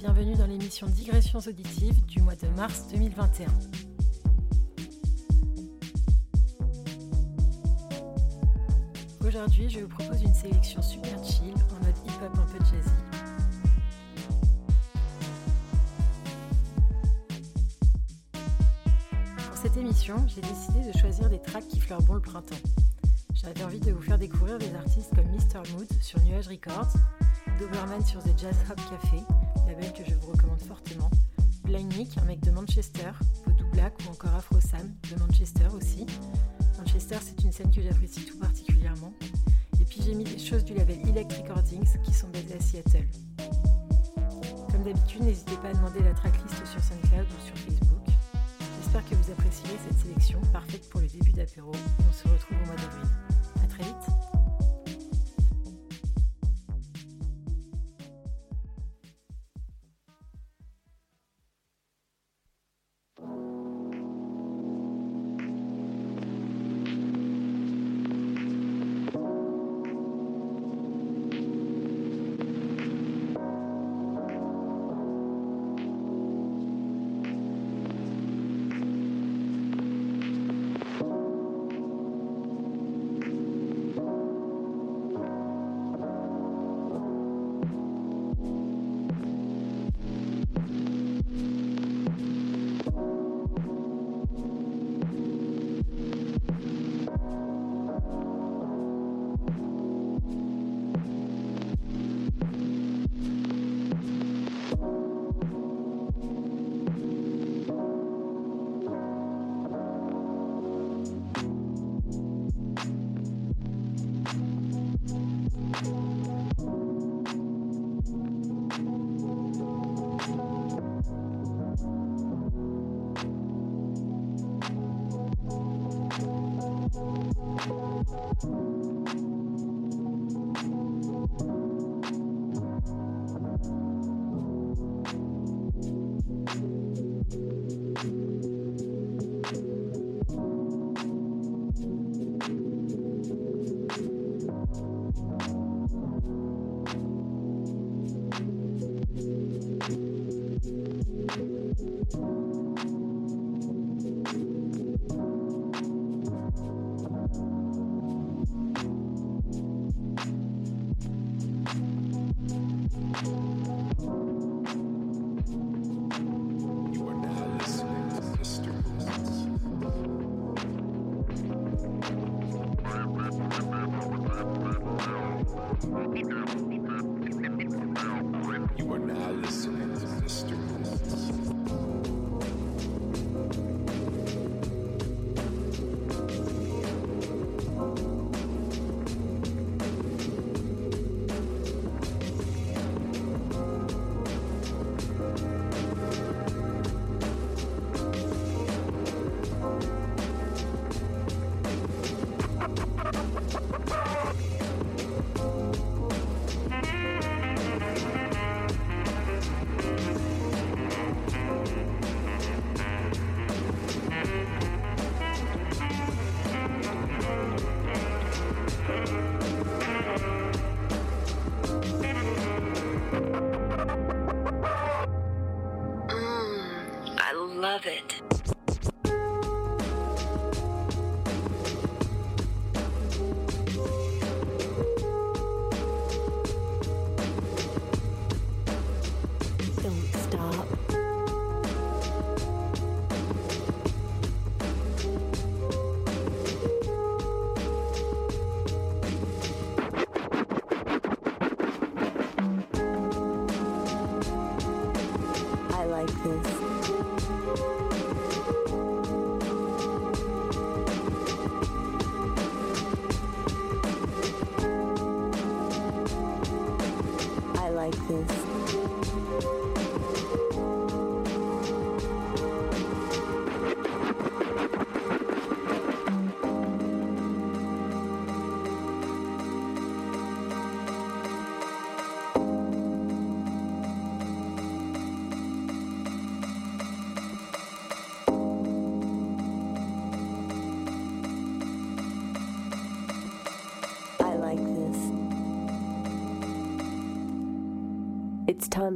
Bienvenue dans l'émission Digressions auditives du mois de mars 2021. Aujourd'hui, je vous propose une sélection super chill en mode hip-hop un peu jazzy. Pour cette émission, j'ai décidé de choisir des tracks qui fleurent bon le printemps. J'avais envie de vous faire découvrir des artistes comme Mr. Mood sur Nuage Records, Doberman sur The Jazz Hop Café, que je vous recommande fortement, Blind Nick, un mec de Manchester, Vodou Black ou encore Afro Sam de Manchester aussi. Manchester, c'est une scène que j'apprécie tout particulièrement. Et puis j'ai mis des choses du label Elect Recordings qui sont basées à Seattle. Comme d'habitude, n'hésitez pas à demander la tracklist sur SoundCloud ou sur Facebook. J'espère que vous apprécierez cette sélection parfaite pour le début d'apéro et on se retrouve au mois d'avril. A très vite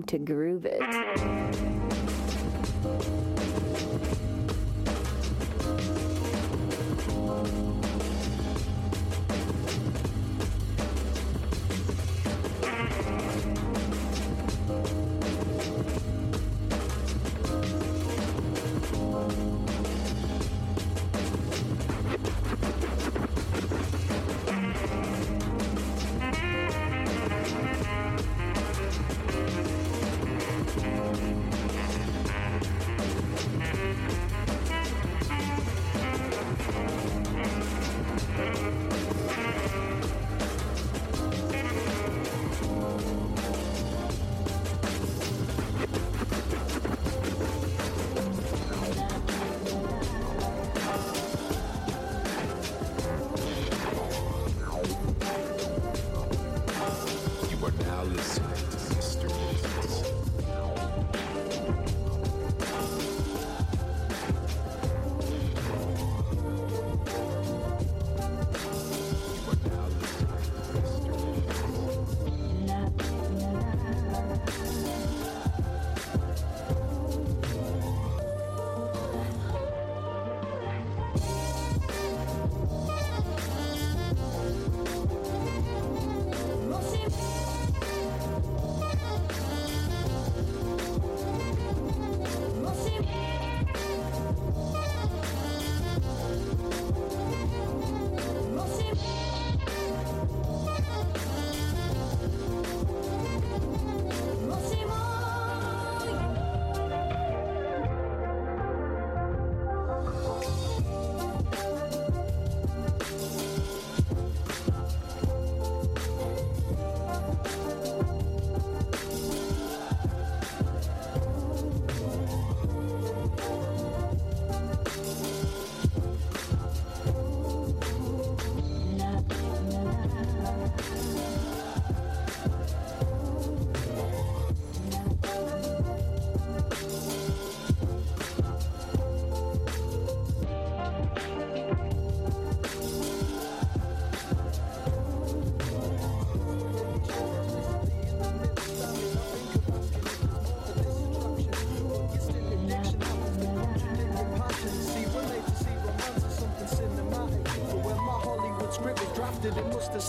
to groove it.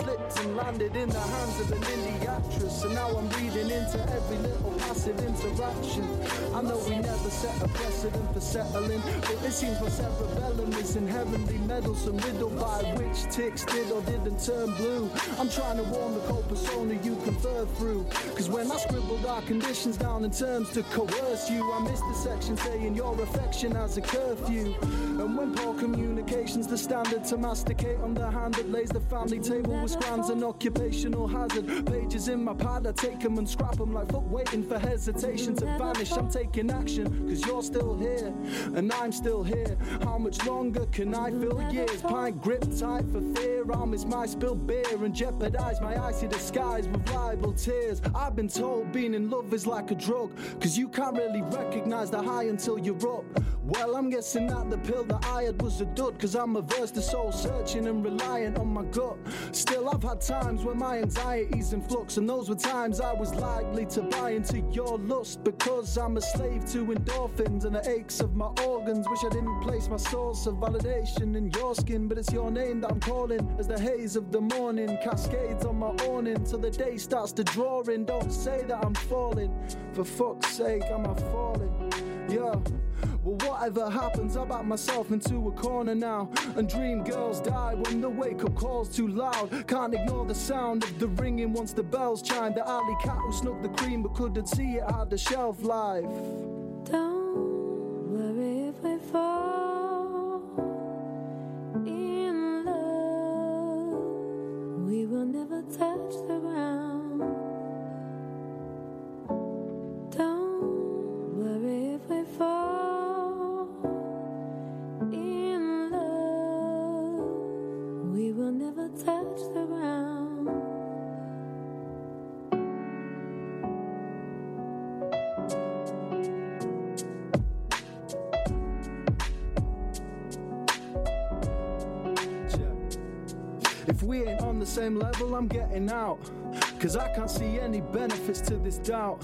It and landed in the hands of an indie actress. And now I'm reading into every little passive interaction. I know we never set a precedent for settling, but it seems my cerebellum is inherently meddlesome, riddled by which ticks did or didn't turn blue. I'm trying to warm the cold persona you confer through. Cause when I scribbled our conditions down in terms to coerce you, I missed the section saying your affection has a curfew. And when poor communication's the standard to masticate on the hand that lays the family table with scrams and occupational hazard. Pages in my pad, I take them and scrap them like fuck waiting for hesitation to vanish. I'm taking action, cause you're still here, and I'm still here. How much longer can I fill years? Pint grip tight for fear. I'll miss my spilled beer and jeopardize my icy disguise with libel tears. I've been told being in love is like a drug, cause you can't really recognize the high until you're up. Well, I'm guessing that the pill that I had was a dud, cause I'm averse to soul searching and reliant on my gut. Still, I've had times when my anxiety's in flux, and those were times I was likely to buy into your lust because I'm a slave to endorphins and the aches of my organs. Wish I didn't place my source of validation in your skin, but it's your name that I'm calling as the haze of the morning cascades on my awning till the day starts to draw in. Don't say that I'm falling, for fuck's sake, am I falling? Yeah. Well, whatever happens, I back myself into a corner now. And dream girls die when the wake up call's too loud. Can't ignore the sound of the ringing once the bells chime. The alley cat who snuck the cream but couldn't see it had the shelf life. Don't worry if we fall never touch the ground. Don't worry if we fall the same level, I'm getting out. Cause I can't see any benefits to this doubt.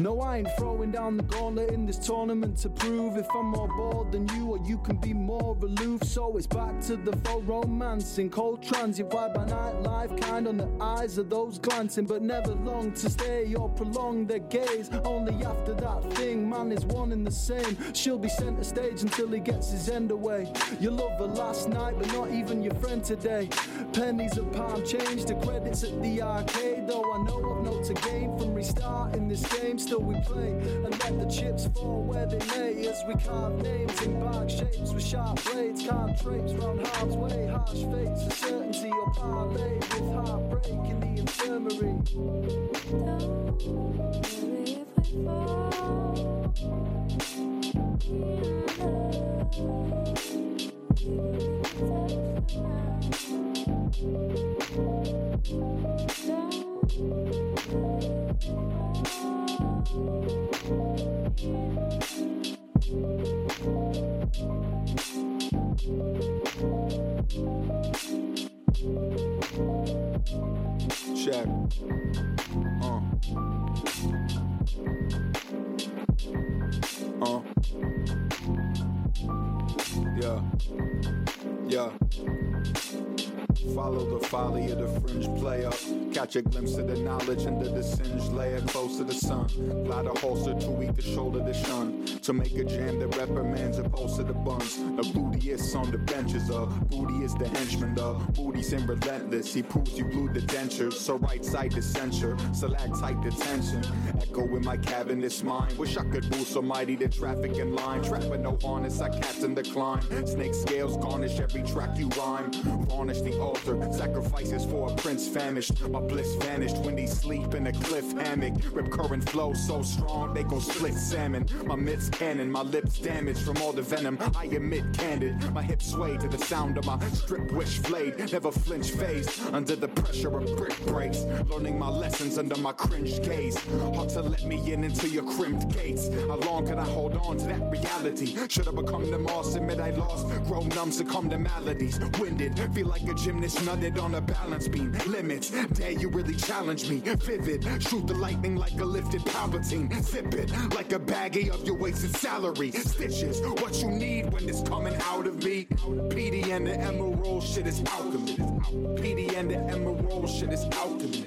No, I ain't throwing down the gauntlet in this tournament to prove if I'm more bored than you or you can be more aloof. So it's back to the faux romance in cold transit, vibe by night life, kind on the eyes of those glancing, but never long to stay or prolong their gaze. Only after that thing, man is one and the same. She'll be center stage until he gets his end away. You love her last night, but not even your friend today. Pennies of palm change to credits at the arcade, though I know I've no to gain from restarting this game. Still we play and let the chips fall where they may as we carve names in bag shapes with sharp blades. Can't traipse round harm's way, harsh fates, uncertainty or parlay with heartbreak in the infirmary. Don't worry if we fall in love. We will Check. Uh. Uh. Yeah. Yeah. Follow the folly of the fringe player. Catch a glimpse of the knowledge under the singed layer close to the sun. Glide a holster to weak the shoulder to shun. To make a jam that reprimands a pulse of the buns. The bootiest on the benches of booty is the henchman. The booty's in relentless. He proves you blew the dentures. So right side the censure. Stalactite detention. Echo in my cabinet's mind. Wish I could move so mighty the traffic in line. Trap with no harness. I captain the climb. Snake scales garnish every track you rhyme. Varnish the altar. Sacrifices for a prince famished. My bliss vanished when they sleep in a cliff hammock. Rip current flow so strong they go split salmon. My mitts cannon, my lips damaged from all the venom. I emit candid. My hips sway to the sound of my strip wish blade. Never flinch face under the pressure of brick breaks. Learning my lessons under my cringed gaze. Hard to let me in into your crimped gates. How long can I hold on to that reality? Should I become the admit I lost. Grow numb, succumb to maladies. Winded, feel like a gymnast nutted on a balance beam. Limits, dare you really challenge me. Vivid, shoot the lightning like a lifted Palpatine. Zip it like a baggie of your wasted salary. Stitches, what you need when it's coming out of me. PD and the Emerald shit is alchemy. PD and the Emerald shit is alchemy.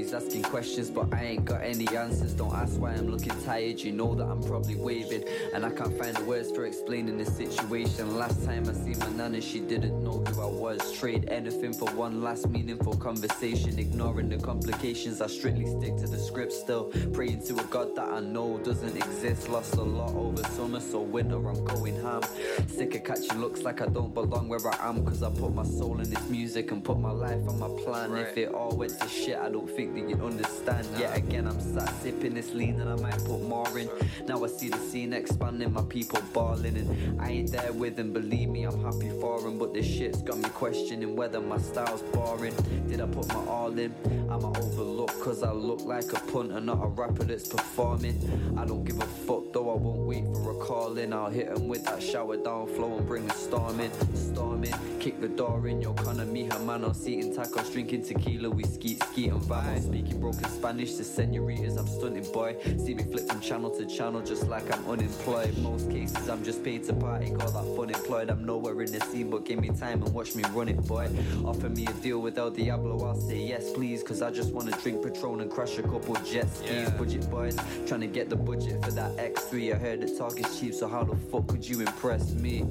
Everybody's asking questions, but I ain't got any answers. Don't ask why I'm looking tired, you know that I'm probably waving. And I can't find the words for explaining the situation. Last time I seen my nana, she didn't know who I was. Trade anything for one last meaningful conversation. Ignoring the complications, I strictly stick to the script still. Praying to a God that I know doesn't exist. Lost a lot over summer, so winter I'm going ham. Sick of catching looks like I don't belong where I am. Cause I put my soul in this music and put my life on my plan. If it all went to shit, I don't think that you'd understand. Yet again, I'm sat sipping this lean and I might put more in. Now I see the scene expanding, my people balling. And I ain't there with them, believe me, I'm happy for them. But this shit's got me questioning whether my style's boring. Did I put my all in? Am I overlooked cause I look like a punter, not a rapper that's performing? I don't give a fuck I won't wait for a call in. I'll hit 'em with that shower down flow and bring a storm in. Storm in, kick the door in. Yo, Connor, me, Hermano, seating tacos, drinking tequila, we skeet, skeet and vibe. Speaking broken Spanish to senoritas, I'm stunting boy. See me flip from channel to channel just like I'm unemployed. Most cases, I'm just paid to party, got that fun employed. I'm nowhere in the scene, but give me time and watch me run it, boy. Offer me a deal with El Diablo, I'll say yes, please. Cause I just wanna drink Patron and crash a couple jet skis. Budget boys, trying to get the budget for that X3. I heard the talk is cheap, so how the fuck could you impress me?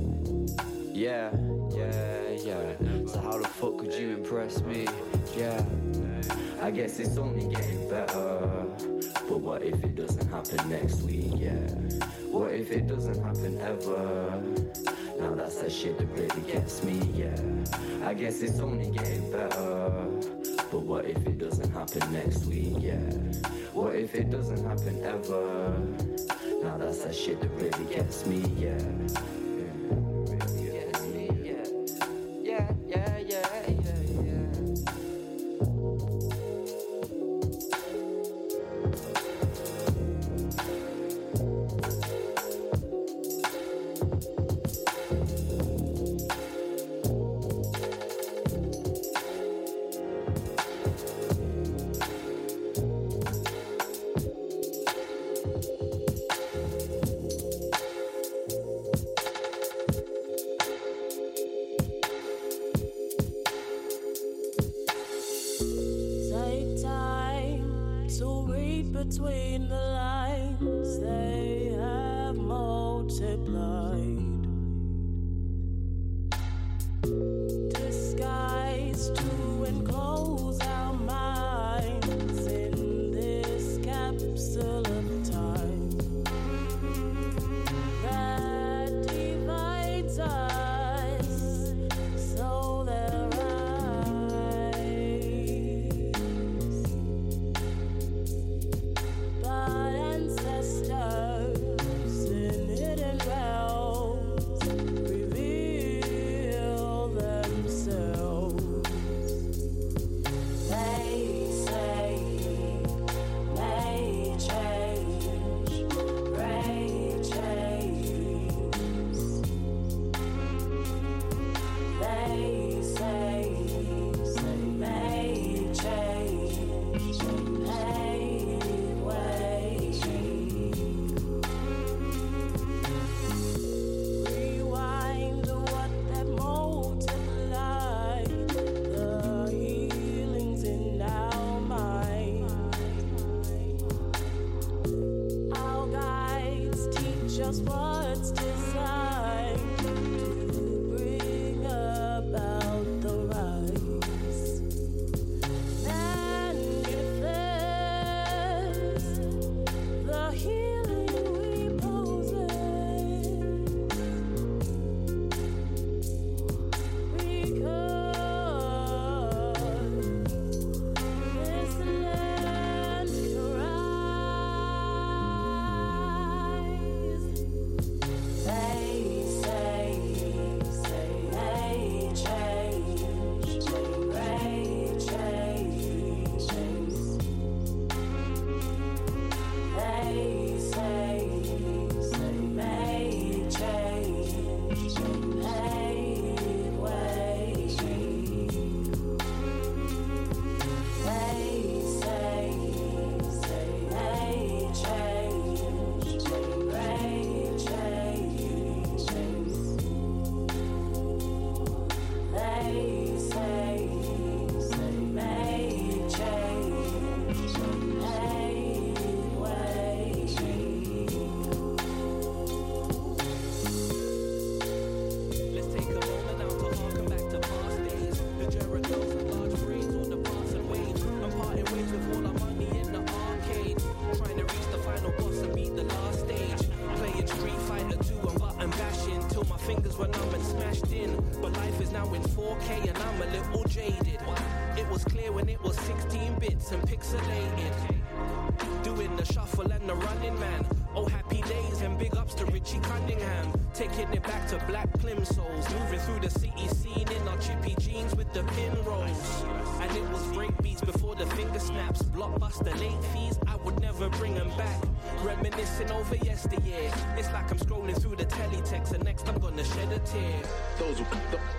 Yeah, yeah, yeah. So how the fuck could you impress me? Yeah. I guess it's only getting better. But what if it doesn't happen next week? Yeah. What if it doesn't happen ever? Now that's that shit that really gets me, yeah. I guess it's only getting better. But what if it doesn't happen next week? Yeah. What if it doesn't happen ever? Now that's that shit that really gets me, yeah.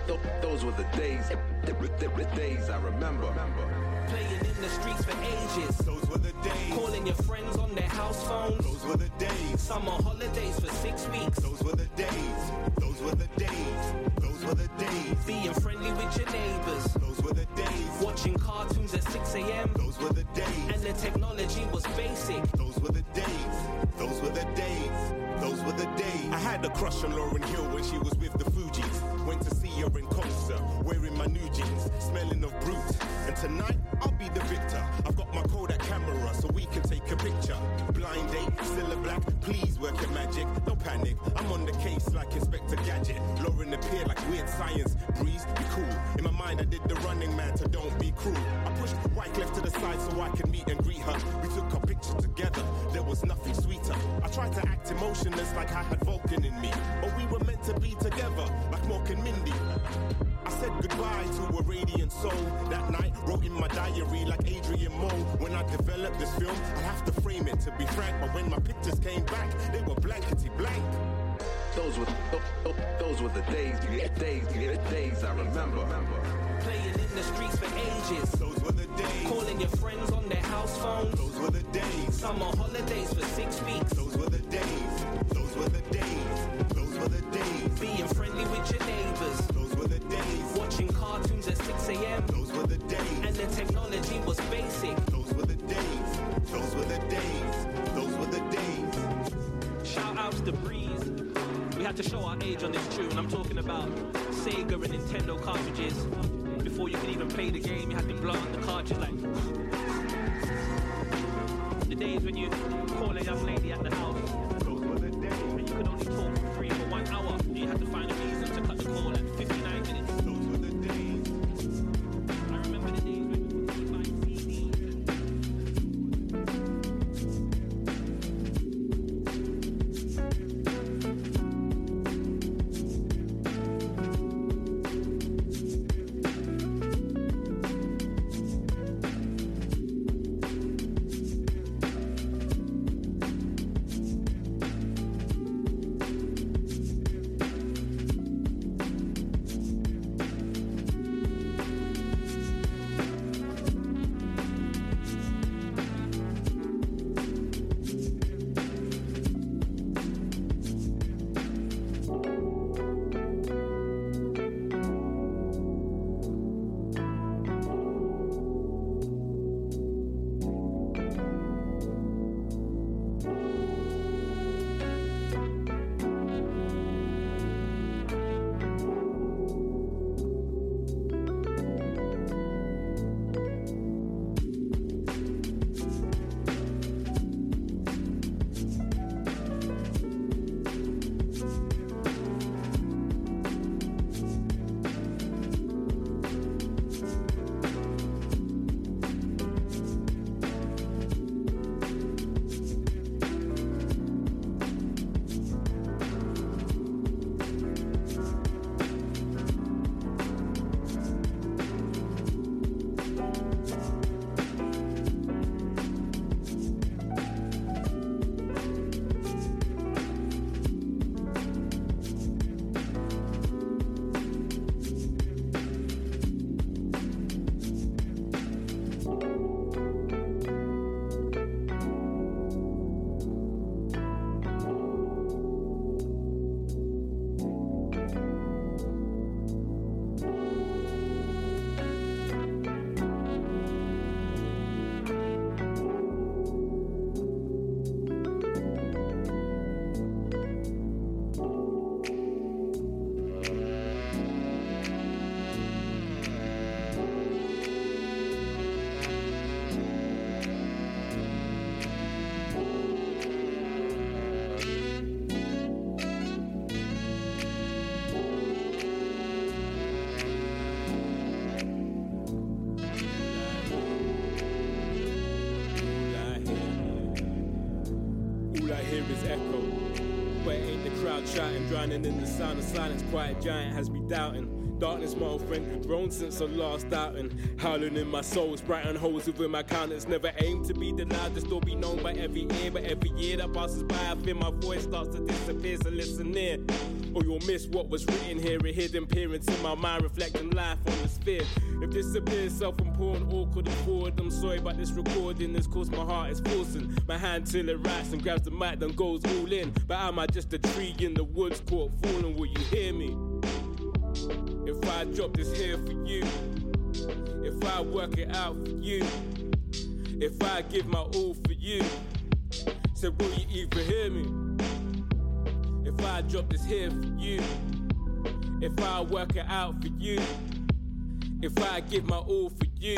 Those, those were the days, the days I remember. Playing in the streets for ages. Those were the days. Calling your friends on their house phones. Those were the days. Summer sound of silence. Quiet giant has me doubting. Darkness, my old friend, grown since the last outing. Howling in my soul, brighten holes within my countenance. Never aim to be the loudest or be known by every ear, but every year that passes by, I feel my voice starts to disappear. So listen in, or you'll miss what was written here. A hidden appearance in my mind, reflecting life on the sphere. If this appears self-important, awkward, and forward, I'm sorry, but this recording has caused my heart is forcing my hand till it writes and grabs the mic, then goes all in. But am I just a tree in the woods caught falling? Will you hear me? If I drop this here for you, if I work it out for you, if I give my all for you, so will you even hear me? If I drop this here for you, if I work it out for you, if I give my all for you.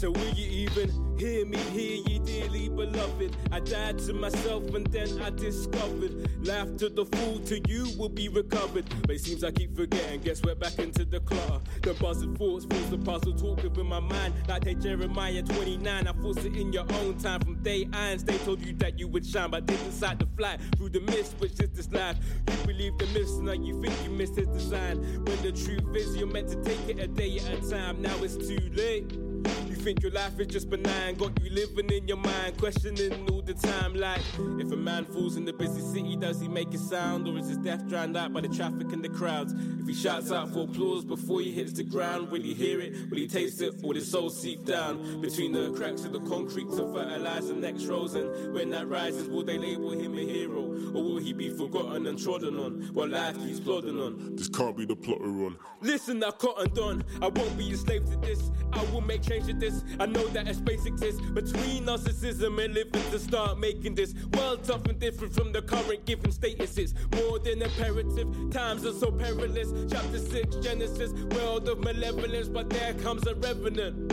So will you even hear me, hear ye dearly beloved? I died to myself and then I discovered life to the full to you will be recovered. But it seems I keep forgetting, guess we're back into the clutter. The buzzing thoughts, force the puzzle, talk within my mind. Like they Jeremiah 29, I force it in your own time. From day irons, they told you that you would shine, but didn't decide to fly through the mist, which is this life. You believe the myths, now you think you missed his design. When the truth is, you're meant to take it a day at a time. Now it's too late. You think your life is just benign, got you living in your mind, questioning all the time. Like, if a man falls in the busy city, does he make a sound, or is his death drowned out by the traffic and the crowds? If he shouts out for applause before he hits the ground, will he hear it? Will he taste it? Will his soul seep down between the cracks of the concrete to fertilize the next rose? And when that rises, will they label him a hero, or will he be forgotten and trodden on while life keeps plodding on? This can't be the plot we're on. Listen, I've cottoned on. I won't be a slave to this. I will make change to this. I know that a space exists between narcissism and living to start making this world tough and different from the current given status. It's more than imperative. Times are so perilous. Chapter 6, Genesis, world of malevolence, but there comes a revenant.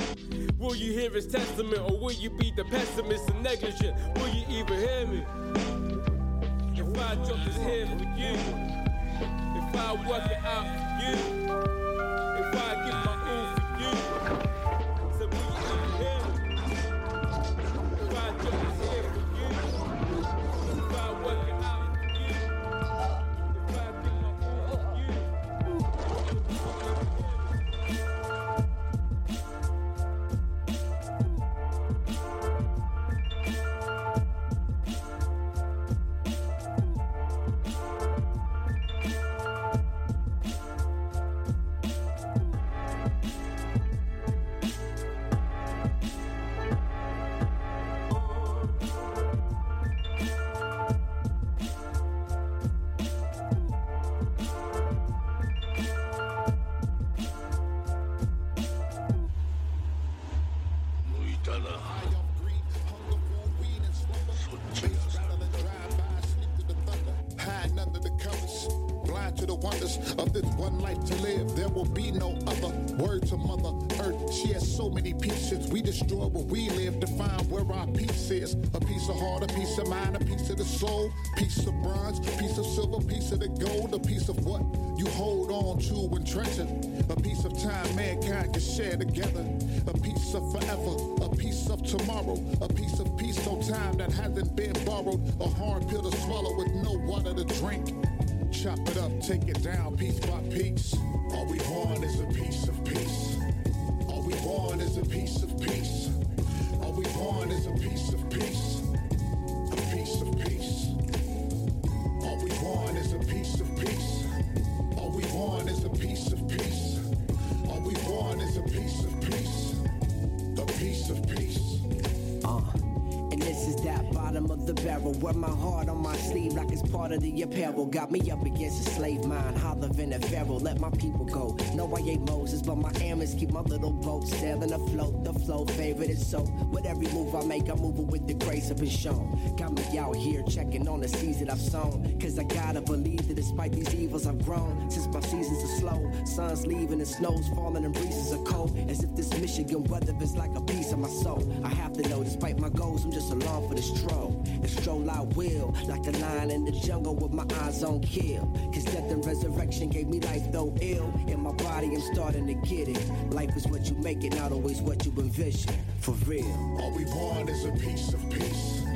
Will you hear his testament or will you be the pessimist and negligent? Will you even hear me? If I drop this here for you, if I work it out for you, on and treasure. A piece of time mankind can share together. A piece of forever. A piece of tomorrow. A piece of peace, no time that hasn't been borrowed. A hard pill to swallow with no water to drink. Chop it up, take it down piece. Got me up against a slave mind, holler in a pharaoh. Let my people go. No, I ain't Moses, but my airmen keep my little boat sailing afloat. The flow favorite is so. With every move I make, I'm moving with the grace of been shown. Got me out here checking on the seeds that I've sown. Cause I gotta believe that despite these evils I've grown. Since my seasons are slow, sun's leaving and snow's falling and breezes are cold. As if this Michigan weather is like a piece of my soul. I despite my goals, I'm just along for the stroll. And stroll I will, like a lion in the jungle with my eyes on kill. Cause death and resurrection gave me life though ill. In my body, I'm starting to get it. Life is what you make it, not always what you envision. For real. All we want is a piece of peace.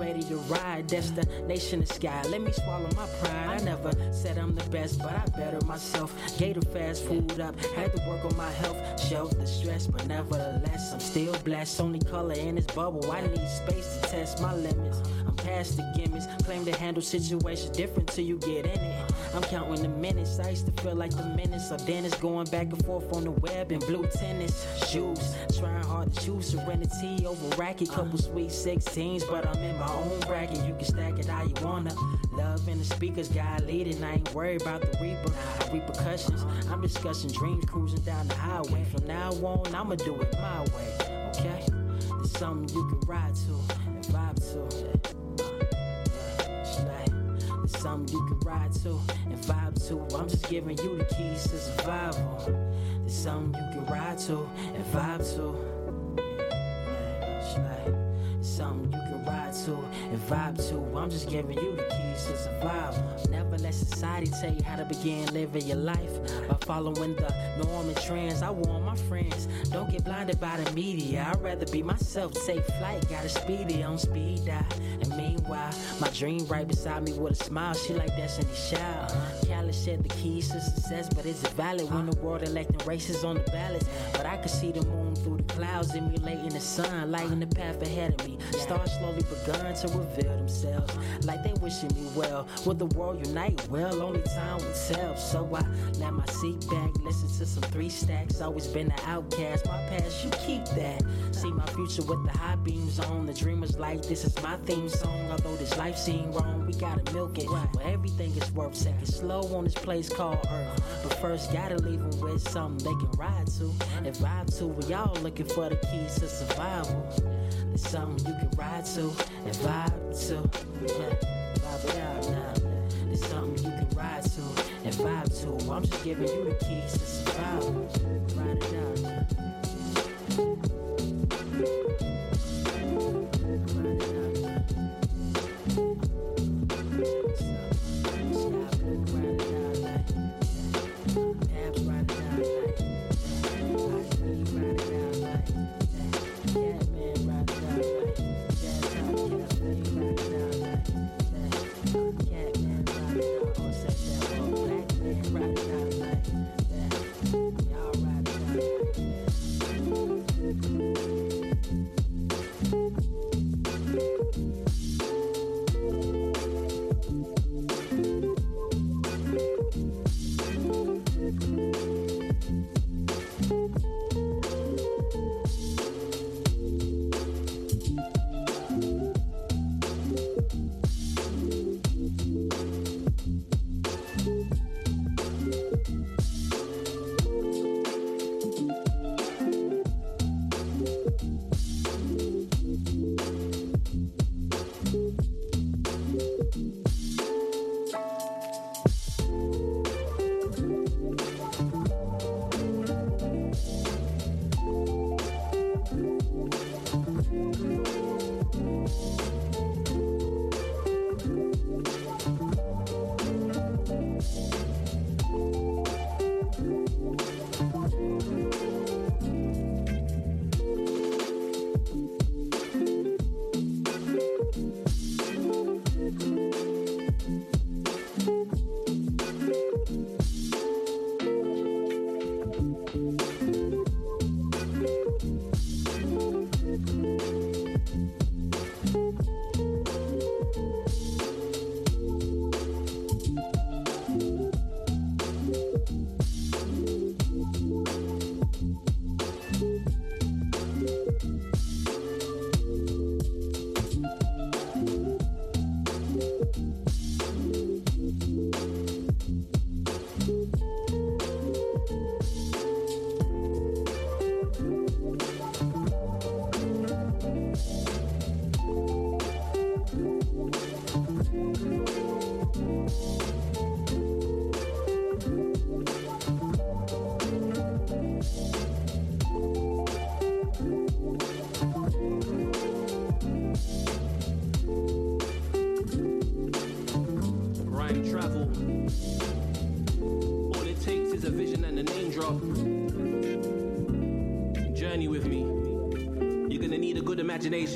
Ready to ride. Destination the sky. Let me swallow my pride. I never said I'm the best, but I better myself. Gator fast food up. Had to work on my health. Shelf the stress, but nevertheless, I'm still blessed. Only color in this bubble. I need space to test my limits. I'm past the gimmicks. Claim to handle situations different till you get in it. I'm counting the minutes. I used to feel like the minutes of Dennis going back and forth on the web in blue tennis shoes. Trying hard to choose serenity over racket. Uh. Couple sweet 16s, but I'm in my own bracket. You can stack it how you wanna. Love in the speakers, God leading. I ain't worried about the reaper. Repercussions. Uh. I'm discussing dreams, cruising down the highway. From now on, I'ma do it my way. Okay? There's something you can ride to and vibe to. Something you can ride to and vibe to. I'm just giving you the keys to survival. There's something you can ride to and vibe to. There's something you can vibe to. I'm just giving you the keys to survive. Never let society tell you how to begin living your life by following the norm and trends. I warn my friends, don't get blinded by the media. I'd rather be myself, take flight, got a speedy on speed dial. And meanwhile, my dream right beside me with a smile. She like Destiny Child. Khaled said the keys to success, but is it valid when the world electing races on the ballots? But I could see the moon through the clouds, emulating the sun, lighting the path ahead of me. Stars slowly begun to reveal themselves, like they wishing me well. Will the world unite? Well, only time will tell. So I let my seat back, listen to some three stacks. Always been an outcast, my past, you keep that. See my future with the high beams on. The dreamers like this is my theme song. Although this life seem wrong, we gotta milk it. But everything is worth second slow on this place called Earth. But first, gotta leave them with something they can ride to and vibe to. We all looking for the keys to survival. There's something you can ride to and vibe to. Yeah, vibe it out now. There's something you can ride to and vibe to. I'm just giving you the keys to survival.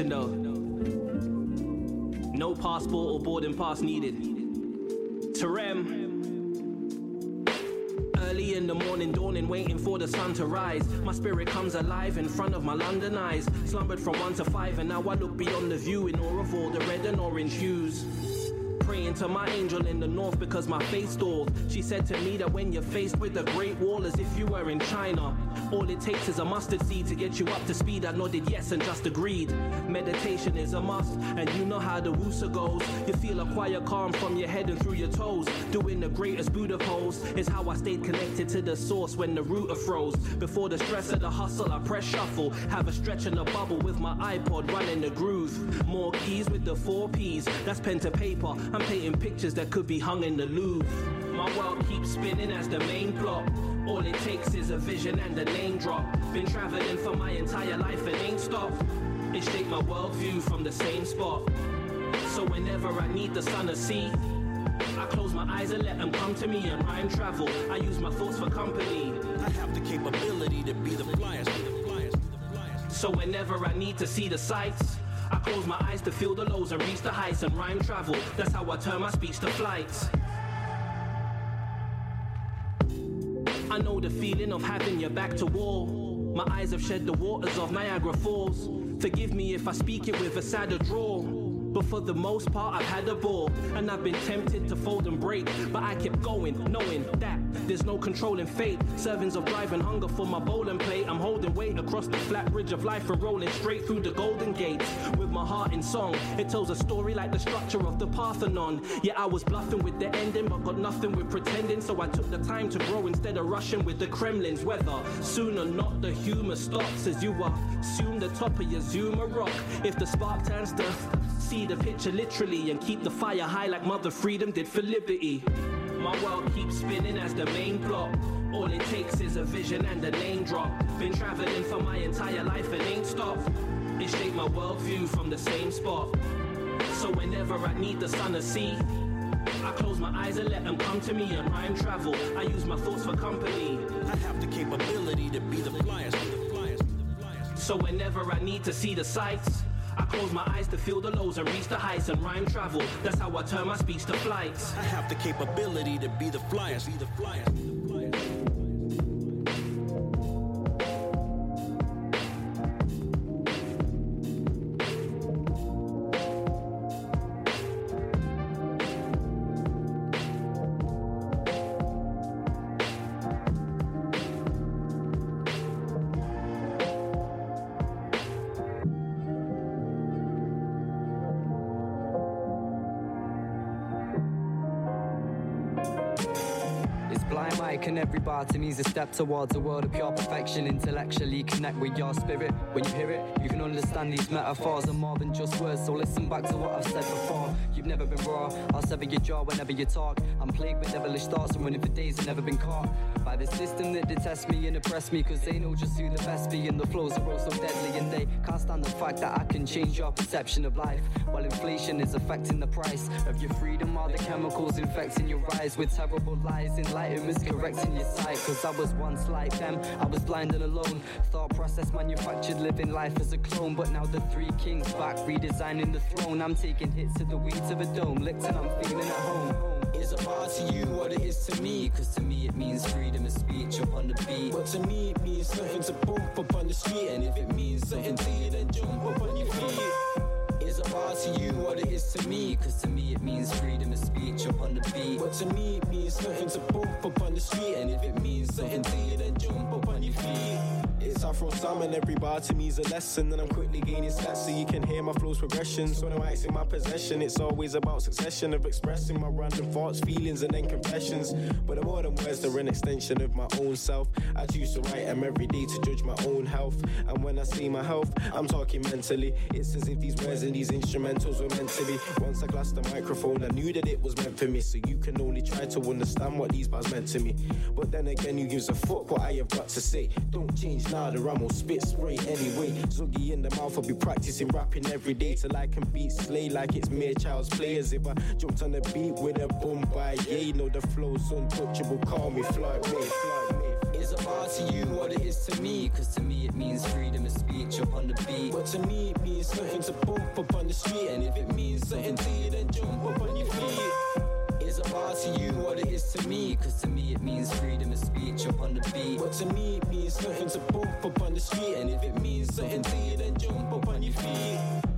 Though. No passport or boarding pass needed. Terem. Early in the morning, dawning, waiting for the sun to rise. My spirit comes alive in front of my London eyes. Slumbered from one to five, and now I look beyond the view in awe of all the red and orange hues. Praying to my angel in the north because my face stalled. She said to me that when you're faced with a great wall, as if you were in China, all it takes is a mustard seed to get you up to speed. I nodded yes and just agreed. Meditation is a must, and you know how the woosa goes. You feel a quiet calm from your head and through your toes. Doing the greatest Buddha pose is how I stayed connected to the source when the router froze. Before the stress of the hustle, I press shuffle. Have a stretch in the bubble with my iPod running the groove. More keys with the four P's. That's pen to paper. I'm painting pictures that could be hung in the Louvre. My world keeps spinning as the main plot. All it takes is a vision and a name drop. Been traveling for my entire life and ain't stopped. It shaped my worldview from the same spot. So whenever I need the sun to see, I close my eyes and let them come to me and rhyme travel. I use my thoughts for company. I have the capability to be the flyest. So whenever I need to see the sights, I close my eyes to feel the lows and reach the heights and rhyme travel. That's how I turn my speech to flights. I know the feeling of having your back to wall. My eyes have shed the waters of Niagara Falls. Forgive me if I speak it with a sadder drawl. But for the most part, I've had a ball. And I've been tempted to fold and break. But I kept going, knowing that there's no controlling fate. Servings of drive and hunger for my bowling plate. I'm holding weight across the flat bridge of life and rolling straight through the golden gates. With my heart in song, it tells a story like the structure of the Parthenon. Yeah, I was bluffing with the ending, but got nothing with pretending. So I took the time to grow instead of rushing with the Kremlin's weather. Soon or not, the humor stops as you assume the top of your Zuma rock. If the spark turns to see the picture literally and keep the fire high like Mother Freedom did for liberty. My world keeps spinning as the main plot. All it takes is a vision and a name drop. Been traveling for my entire life and ain't stopped. It shaped my worldview from the same spot. So whenever I need the sun to see, I close my eyes and let them come to me and rhyme travel. I use my thoughts for company. I have the capability to be the flyest. So whenever I need to see the sights, I close my eyes to feel the lows and reach the heights and rhyme travel. That's how I turn my speech to flights. I have the capability to be the flyest. Be the flyest. It's blind mic and every bar to me is a step towards a world of pure perfection. Intellectually connect with your spirit. When you hear it, you can understand these metaphors are more than just words. So listen back to what I've said before. You've never been raw. I'll sever your jaw whenever you talk. I'm plagued with devilish thoughts and running for days and never been caught by the system that detests me and oppress me. Cause they know just who the best be and the flows are all so deadly. And they can't stand the fact that I can change your perception of life. While inflation is affecting the price of your freedom, all the chemicals infecting your eyes with terrible lies. Enlightenment's correcting your sight. Cause I was once like them, I was blind and alone. Thought process manufactured, living life as a clone. But now the three kings back, redesigning the throne. I'm taking hits to the weeds of a dome, licked and I'm feeling at home. Is it bar to you what it is to me? Cause to me it means freedom of speech up on the beat. But to me it means something to bump up on the street. And if it means something to you, then jump up on your feet. To you what it is to me? Cause to me it means freedom of speech up on the beat. But to me it means something to bump up on the street. And if it means something to you, then jump up on your feet. It's Afro Sam and every bar to me is a lesson. And I'm quickly gaining stats so you can hear my flow's progression. So acts in my possession, it's always about succession of expressing my random thoughts, feelings, and then confessions. But the more than words, they're an extension of my own self. I choose to write them every day to judge my own health. And when I see my health, I'm talking mentally. It's as if these words and these instrumentals were meant to be. Once I glassed the microphone, I knew that it was meant for me. So you can only try to understand what these bars meant to me. But then again, you gives a fuck what I have got to say. Don't change now, the ram will spit spray anyway. Zoogie in the mouth, I'll be practicing rapping every day till I can beat slay like it's mere child's play. As if I jumped on the beat with a boom by yeah, know the flow's untouchable. Call me Floyd May, Floyd May is a bar to you what it is to me? Cause to me it means freedom of speech upon the beat. But to me it means something to bump up on the street. And if it means something to you then jump up on your feet. Is a bar to you what it is to me? Cause to me it means freedom of speech upon the beat. But to me it means something to bump up on the street. And if it means something to you then jump up on your feet.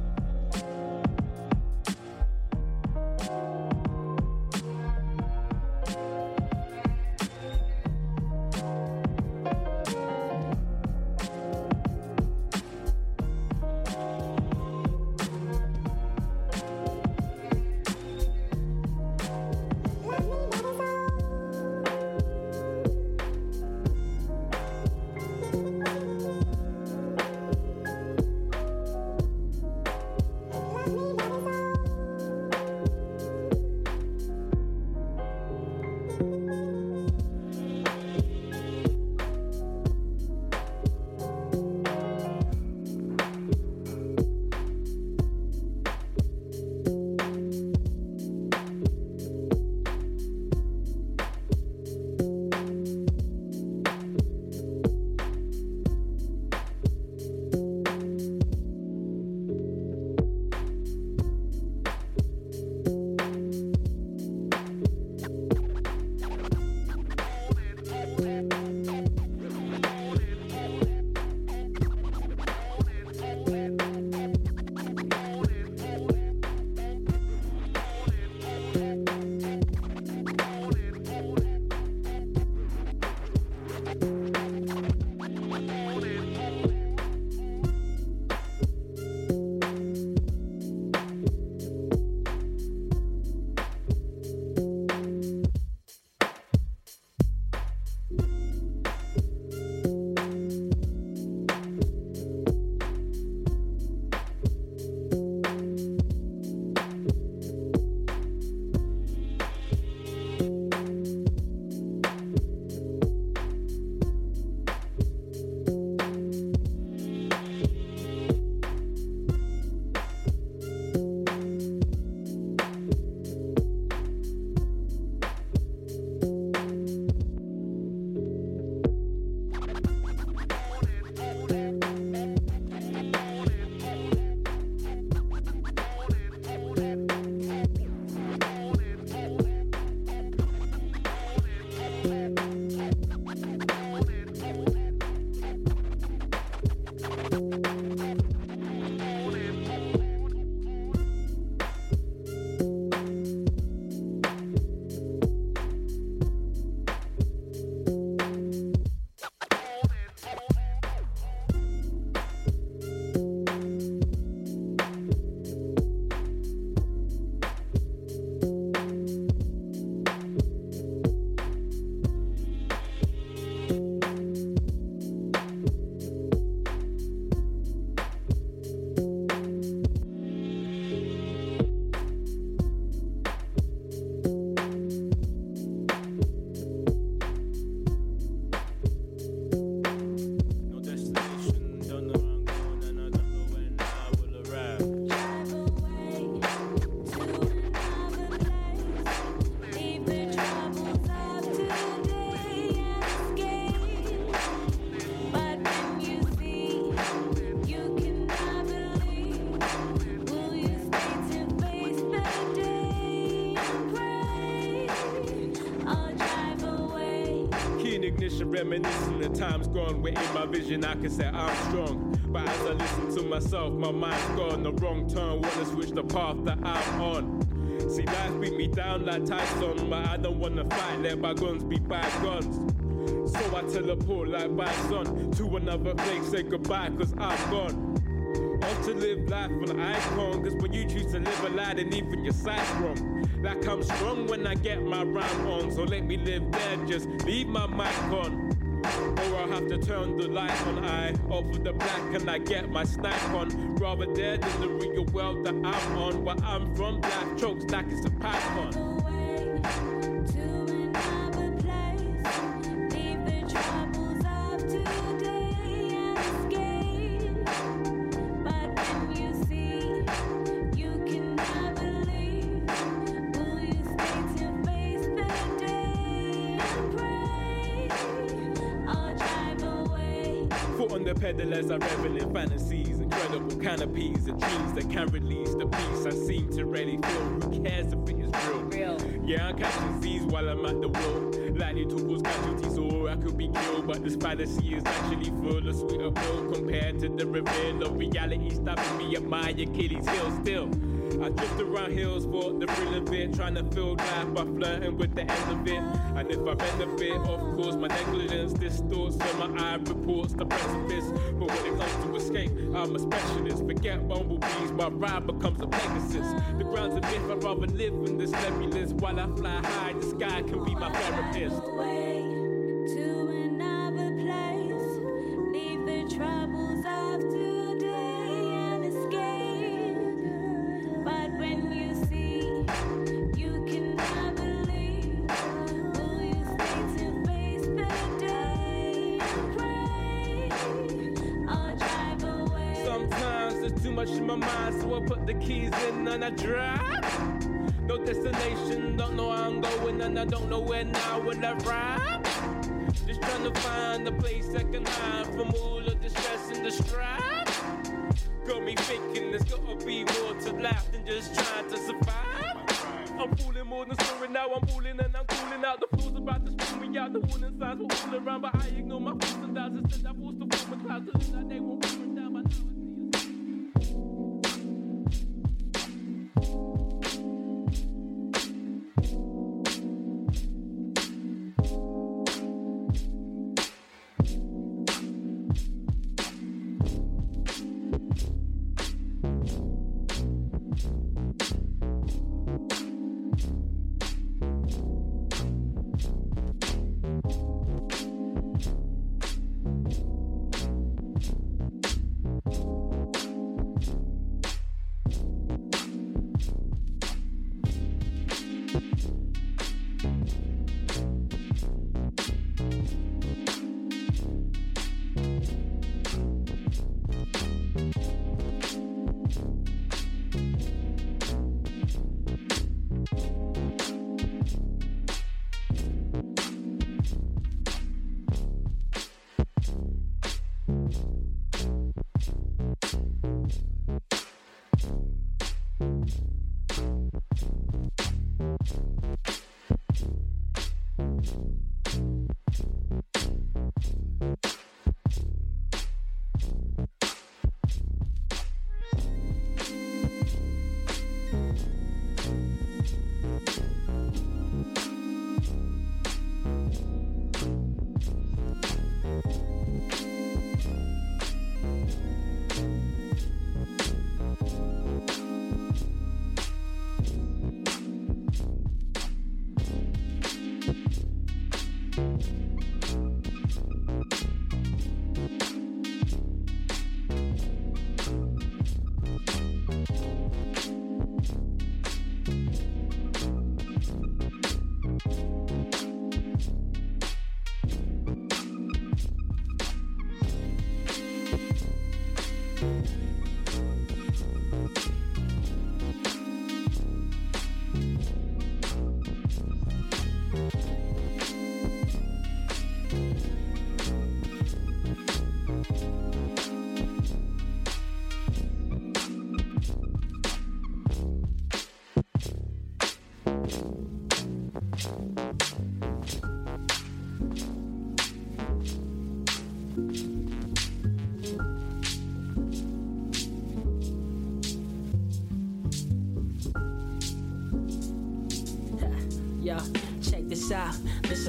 Times gone. Within my vision I can say I'm strong. But as I listen to myself, my mind's gone the wrong turn. Wanna switch the path that I'm on. See, life beat me down like Tyson, but I don't wanna fight. Let my guns be bygones. So I teleport like bison to another place, say goodbye, cause I'm gone. On to live life an icon, cause when you choose to live a lie, then even your sight's wrong. Like I'm strong when I get my rhyme on, so let me live there, just leave my mic on. Or I'll have to turn the light on, I over the black and I get my snipe on. Rather dead than the real world that I'm on. Where I'm from, black chokes like it's a python. Peddlers I revel in fantasies, incredible canopies and dreams that can release the peace I seem to really feel. Who cares if it is real? Real. Yeah, I'm catching Z's while I'm at the wheel. Likely to cause casualties or I could be killed, but this fantasy is actually full of sweeter pill compared to the reveal of reality stopping me at my Achilles heel still. I drift around hills for the thrill of it, trying to fill life by flirting with the end of it. And if I benefit, of course, my negligence distorts so my eye reports the precipice. But when it comes to escape, I'm a specialist. Forget bumblebees, my ride becomes a Pegasus. The ground's a myth, I'd rather live in this nebulous while I fly high. The sky can be my therapist. I don't know where now will I ride. Just trying to find a place I can hide from all the stress and the strife. Got me thinking there's gotta be more to life than just trying to survive. I'm fooling more than snoring now, I'm fooling and I'm cooling out. The floor's about to spin me out, the warning signs were all around, but I ignore my thoughts and doubts. Instead, I force the of clouds, so that they won't me down. But now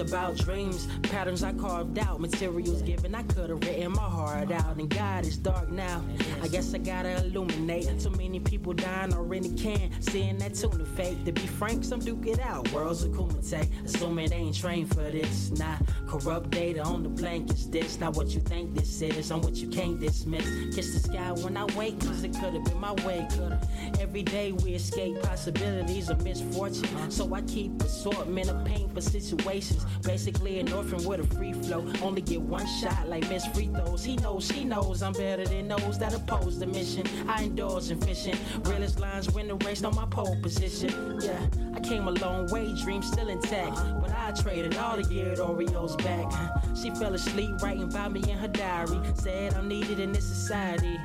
about dreams, patterns I carved out, materials given. I could have written my heart out, and God is dark now. I guess I gotta illuminate. So many people dying already can. Seeing that tuna fake. To be frank, some duke it out. Worlds of Kumite. Assuming they ain't trained for this. Nah, corrupt data on the blankets. This not what you think this is. I'm what you can't dismiss. Kiss the sky when I wake, cause it could have been my way. Coulda. Every day we escape possibilities of misfortune. So I keep assortment of pain for situations. Basically an orphan with a free flow. Only get one shot like Miss Free Throws. He knows, she knows I'm better than those that oppose the mission. I indulge in fishing. Realest lines win the race on my pole position. Yeah, I came a long way, dream still intact. But I traded all the geared Oreos back. She fell asleep writing about me in her diary. Said I'm needed in this society.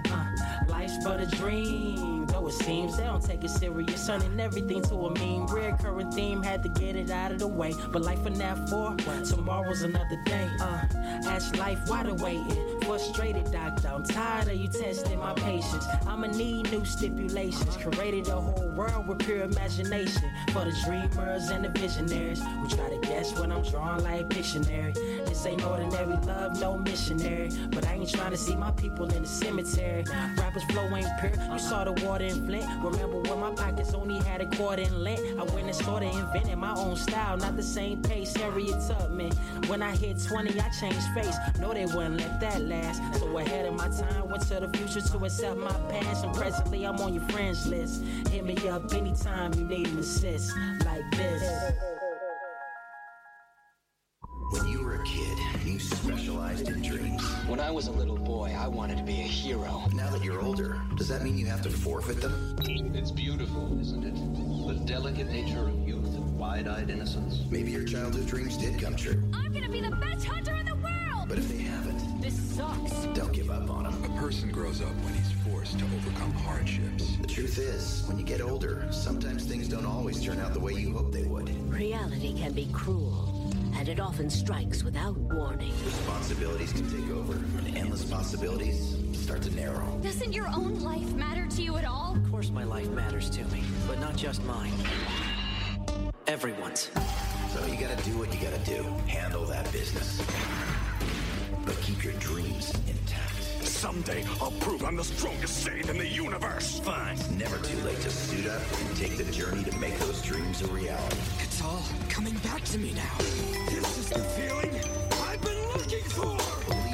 Life's but a dream. Though it seems they don't take it serious, turning everything to a meme. Recurring theme, had to get it out of the way. But life in that for tomorrow's another day. Uh, ask life why the waiting. Frustrated doctor, I'm tired of you testing my patience. I'ma need new stipulations. Created a whole world with pure imagination for the dreamers and the visionaries. We try to guess when I'm drawing like Pictionary. This ain't ordinary love, no missionary. But I ain't trying to see my people in the cemetery. Rappers flow ain't pure. You saw the water in Flint. Remember when my pockets only had a quarter in lint? I went and started inventing my own style, not the same pace. Harriet Tubman. When I hit 20, I changed face. No, they wouldn't let that last. So ahead of my time, went to the future to accept my past. And presently, I'm on your friends list. Hit me up anytime you need an assist like this. When you were a kid, you specialized in dreams. When I was a little boy, I wanted to be a hero. Now that you're older, does that mean you have to forfeit them? It's beautiful, isn't it? The delicate nature of youth and wide-eyed innocence. Maybe your childhood dreams did come true. I'm gonna be the best hunter in the world! But if they haven't, this sucks. Don't give up on him. A person grows up when he's forced to overcome hardships. The truth is, when you get older, sometimes things don't always turn out the way you hope they would. Reality can be cruel and it often strikes without warning. Responsibilities can take over, and endless possibilities start to narrow. Doesn't your own life matter to you at all? Of course, my life matters to me, but not just mine. Everyone's. So you gotta do what you gotta do. Handle that business. But keep your dreams intact. Someday, I'll prove I'm the strongest Saiyan in the universe. Fine. It's never too late to suit up and take the journey to make those dreams a reality. It's all coming back to me now. This is the feeling I've been looking for.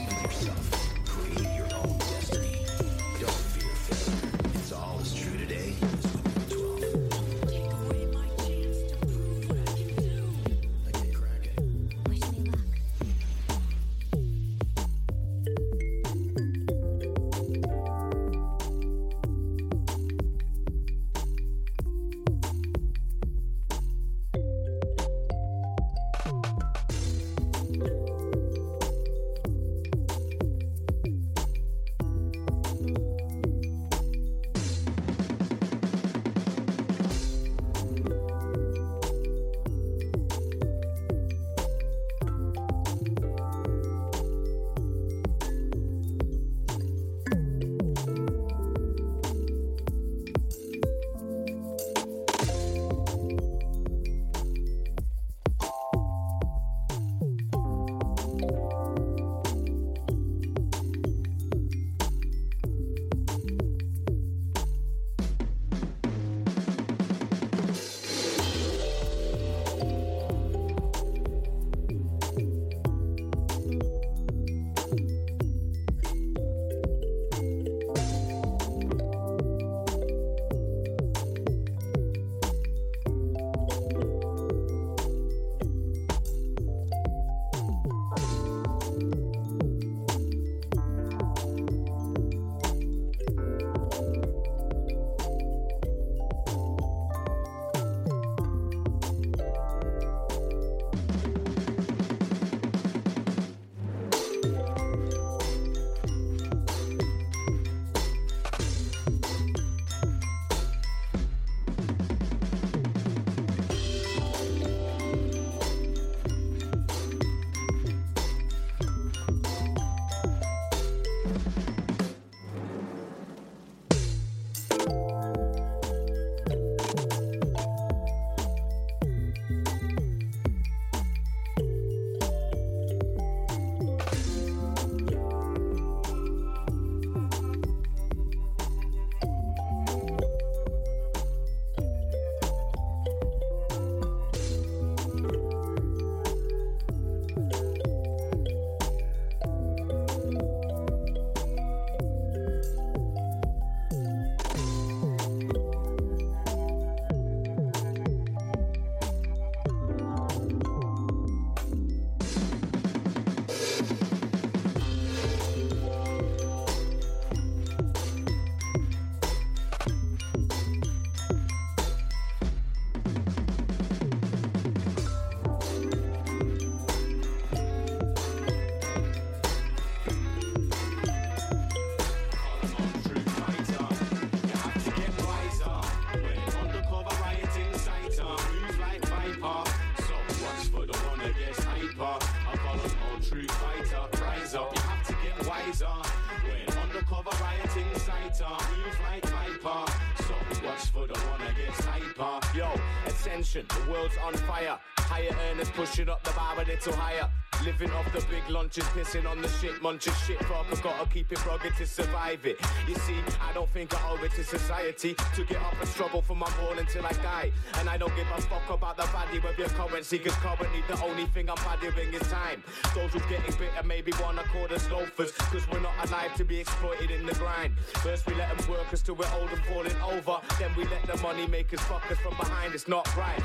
World's on fire. Higher earners pushing up the bar a little higher. Living off the big lunches, pissing on the shit, munching shit fuck. I gotta keep it rugged to survive it. You see, I don't think I owe it to society to get up and struggle for my ball until I die. And I don't give a fuck about the value of your currency, cause currently the only thing I'm valuing is time. Those who's getting bitter maybe wanna call us loafers, cause we're not alive to be exploited in the grind. First we let them work us till we're old and falling over, then we let the money makers fuck us from behind. It's not right.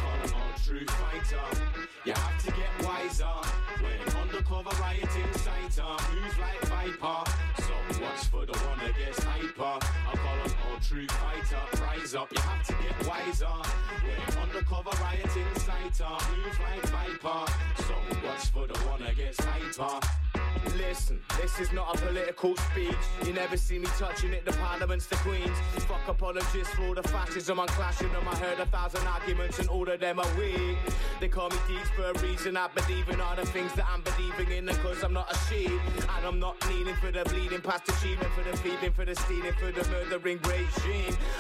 true fighter. You have to get wiser when undercover rioting sighter moves uh, like viper. So watch for the one that gets hyper? I call true fighter. Rise up, you have to get wiser when undercover rioting sighter uh, moves like viper. So what's for the one that gets hyper? Listen, this is not a political speech. You never see me touching it, the parliaments, the queens. Fuck apologists for all the fascism I'm clashing them. I heard a thousand arguments and all of them are weak. They call me deeds for a reason. I believe in all the things that I'm believing in. Cause I'm not a sheep. And I'm not kneeling for the bleeding past achievement, for the feeding, for the stealing, for the murdering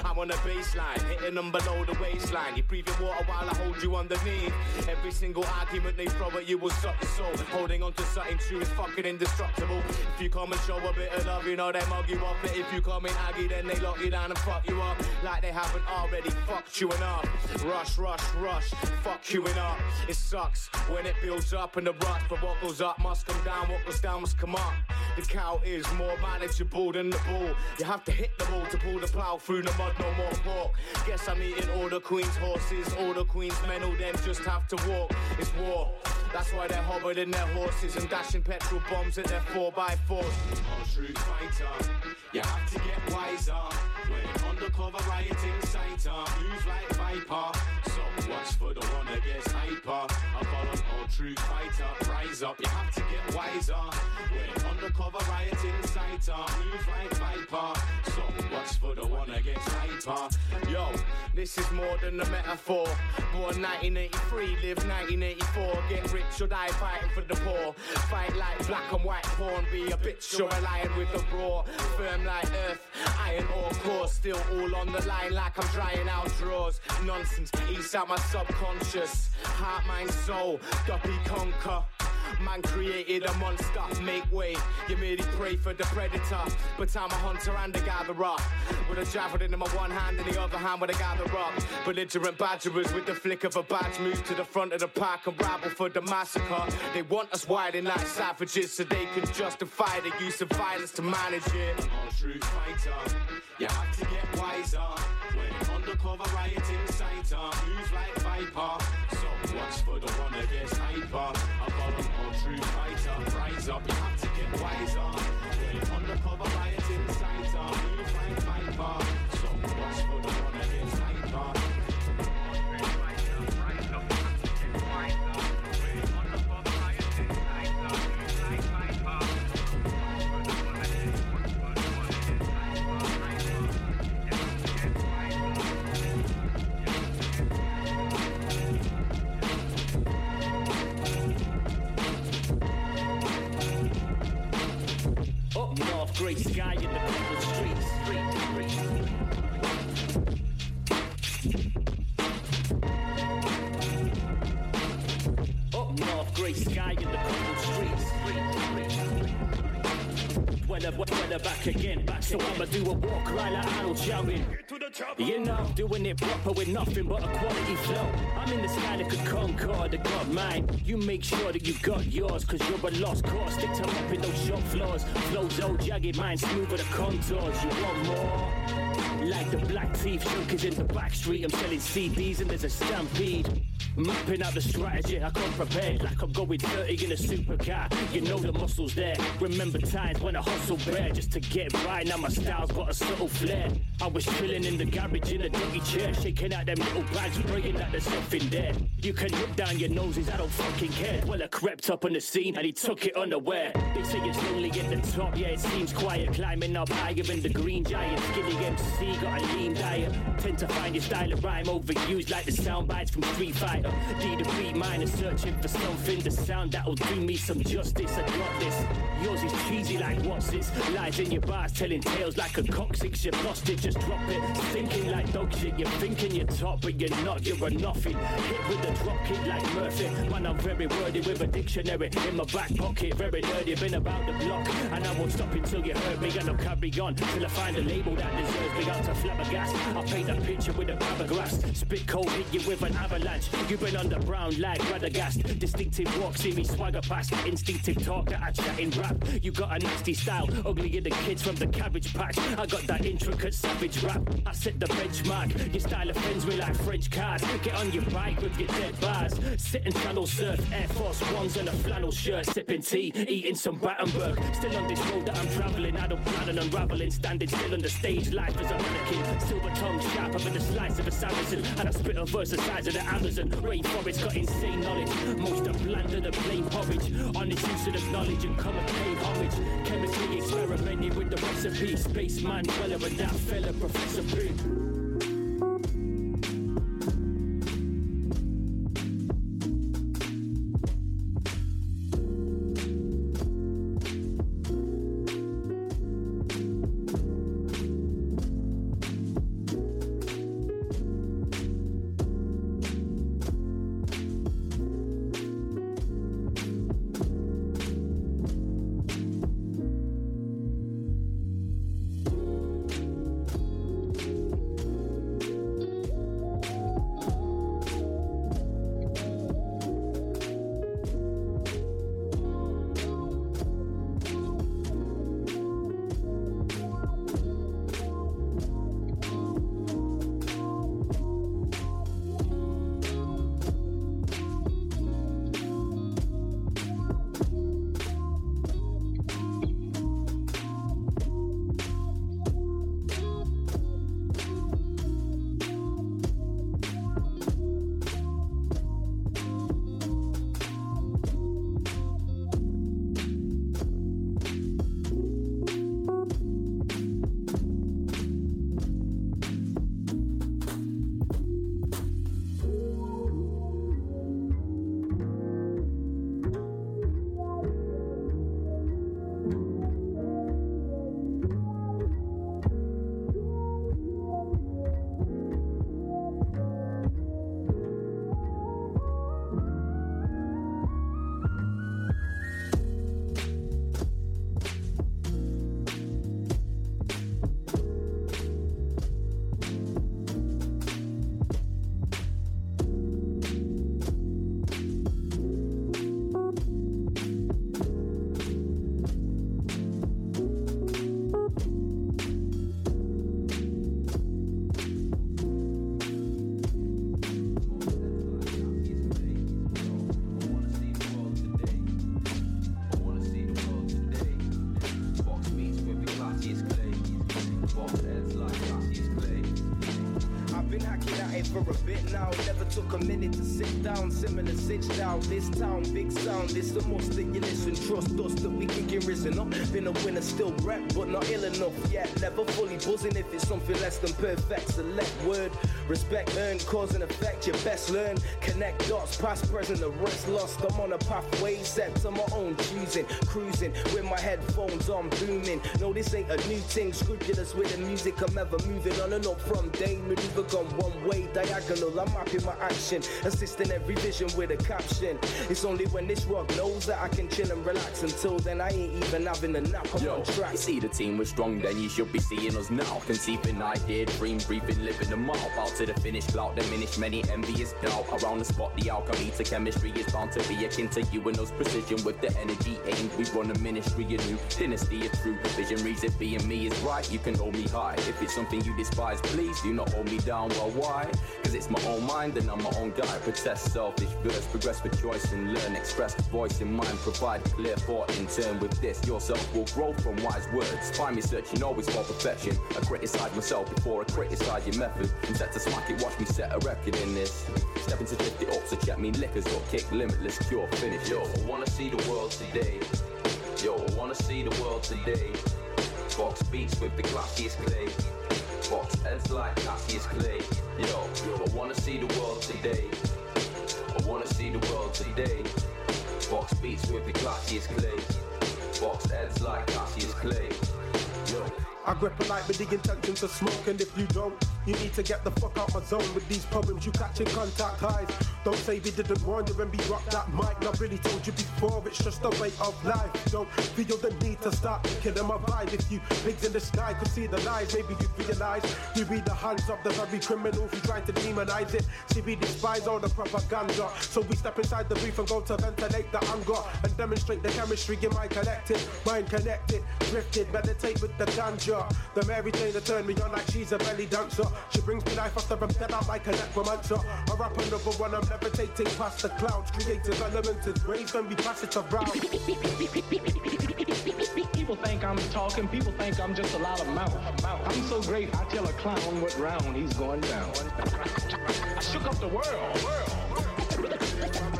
I'm on the baseline, hitting them below the waistline. You breathe your water while I hold you underneath. Every single argument they throw at you will suck your soul. Holding on to something true is fucking indestructible. If you come and show a bit of love, you know they mug you up. But if you come in aggy, then they lock you down and fuck you up. Like they haven't already fucked you enough. Rush, rush, rush, fuck you enough. It sucks when it builds up and the rush. But what goes up must come down, what goes down must come up. The cow is more manageable than the bull. You have to hit the ball to pull the plow through the mud, no more pork. Guess I'm eating all the queen's horses, all the queen's men, all them just have to walk. It's war. That's why they're hobbling their horses and dashing petrol bombs at their 4x4s. All true fighter, you have to get wiser when undercover rioting sighter moves like viper. So what's for the one that gets hyper? I an all true fighter. Rise up, you have to get wiser when undercover rioting sighter moves like viper. So what's for the one that gets hyper? Yo, this is more than a metaphor. Born 1983, live 1984. Get rich or die fighting for the poor. Fight like black and white porn. Be a bitch or a lion with a roar. Firm like earth, iron ore core. Still all on the line like I'm drying out drawers. Nonsense, eats out my subconscious. Heart, mind, soul, duppy conquer. Man created a monster, make way. You merely pray for the predator, but I'm a hunter and a gatherer. With a javelin in my one hand and the other hand with a gatherer. Belligerent badgerers with the flick of a badge move to the front of the pack and rabble for the massacre. They want us wilding like savages so they can justify the use of violence to manage it. All true fighter, you have to get wiser when undercover rioting sighter moves like viper. So watch for the one gets hyper? True fighter. Rise up, you have to get wiser sky in the cobbled streets. Up north, grey sky in the cobbled streets. When I'm, when I'm back again, back so I'ma do a walk like Arnold shouting. You know, I'm doing it proper with nothing but a quality flow. I'm in the sky like a Concorde, I got mine. You make sure that you got yours, cause you're a lost cause. Stick to up in those shop floors. Flows old, jagged, mine smooth with the contours. You want more? Like the black teeth junkers in the back street. I'm selling CDs and there's a stampede. Mapping out the strategy, I come prepared like I'm going 30 in a supercar. You know the muscles there. Remember times when I hustle bare just to get right. Now my style's got a subtle flair. I was chilling in the garage in a doggy chair, shaking out them little bags, praying that there's something there. You can look down your noses, I don't fucking care. Well, I crept up on the scene and he took it unaware. They say it's lonely at the top, yeah, it seems quiet. Climbing up higher than the green giant. Skinny MC got a lean diet. Tend to find your style of rhyme overused like the sound bites from Street Fighter. D the beat miner searching for something, the sound that'll do me some justice. I got this. Yours is cheesy like what's this? Lies in your bars telling tales like a coccyx. You lost just drop it. Thinking like dog shit. You're thinking you're top, but you're not. You're a nothing. Hit with a drop kick like Murphy. Man, I'm very wordy with a dictionary in my back pocket. Very nerdy, been about the block. And I won't stop until you heard me. And I'll carry on till I find a label that deserves me. Out to flabbergast. I'll paint a picture with a paragraph. Spit cold, hit you with an avalanche. You've been on the brown like Radagast. Distinctive walk, see me swagger past. Instinctive talk that I chat in rap. You got a nasty style, uglier than kids from the cabbage patch. I got that intricate savage rap. I set the benchmark. Your style offends me like French cars. Get on your bike with your dead bars. Sit and channel surf, Air Force Ones and a flannel shirt. Sipping tea, eating some Battenberg. Still on this road that I'm traveling. I don't plan on unraveling. Standing still on the stage, life as a mannequin. Silver tongue sharper than the slice of a Saracen. And I spit a verse the size of the Amazon. Rainforest got insane knowledge. Most are bland than a plain porridge. Honest use of the knowledge and come and pay homage. Chemically experimenting with the recipe. Spaceman dweller and that fella, Professor P. I've been hacking for a bit now. Never took a minute to sit down. Similar sitch down. This town, big sound. This the most that you listen. Trust us that we can get risen up. Been a winner, still rap, but not ill enough yet. Never fully buzzing if it's something less than perfect. Select word. Respect earned, cause and effect. Your best learn. Connect dots, past, present, the rest lost. I'm on a pathway set to my own choosing. Cruising with my headphones on, booming. No, this ain't a new thing. Scrupulous with the music. I'm ever moving on and up from day. Maneuver gone one way, diagonal. I'm mapping my action. Assisting every vision with a caption. It's only when this rock knows that I can chill and relax. Until then, I ain't even having a nap. I'm Yo, on track. you see the team was strong, then you should be seeing us now. Conceiving idea, dream, breathing, living the out. Out to the finish, clout, diminish many envious doubt. Around the spot, the alchemy to chemistry is bound to be akin to you and us. Precision with the energy aimed. We run a ministry, a new dynasty, a true visionaries. If being me is right, you can hold me high. If it's something you despise, please do not hold me down. Well, why? Cause it's my own mind and I'm my own guy. Protest selfish verse, progress with choice and learn. Express the voice in mind, provide clear thought in turn. With this, yourself will grow from wise words. Find me searching always for perfection. I criticize myself before I criticize your method. I'm set to smack it, watch me set a record in this. Step into lift it up, so check me liquors up, kick limitless, cure, finish. Yo, I wanna see the world today. Yo, I wanna see the world today. Box beats with the classiest clay. Box heads like Cassius Clay. Yo, I wanna see the world today. I wanna see the world today. Box beats with the classiest clay. Box heads like Cassius Clay. I grip a light with the intention to smoke, and if you don't, You need to get the fuck out my zone with these problems. You catching contact highs. Don't say we didn't warn you when we rocked that mic. Not really told you before, it's just a way of life. Don't feel the need to start killing my vibe. If you pigs in the sky could see the lies, maybe you realize we be the hands of the very criminals who trying to demonize it. See, we despise all the propaganda. So we step inside the booth and go to ventilate the anger and demonstrate the chemistry in my collective. Mind connected, drifted, meditate with the ganja. The Mary Jane that turned me on like she's a belly dancer. She brings me life after I'm dead, I'm like a necromancer. I rap another one, I'm levitating past the clouds. Creative elements, rays when we pass it around. People think I'm talking, people think I'm just a lot of mouth. I'm so great, I tell a clown what round he's going down. I shook up the world.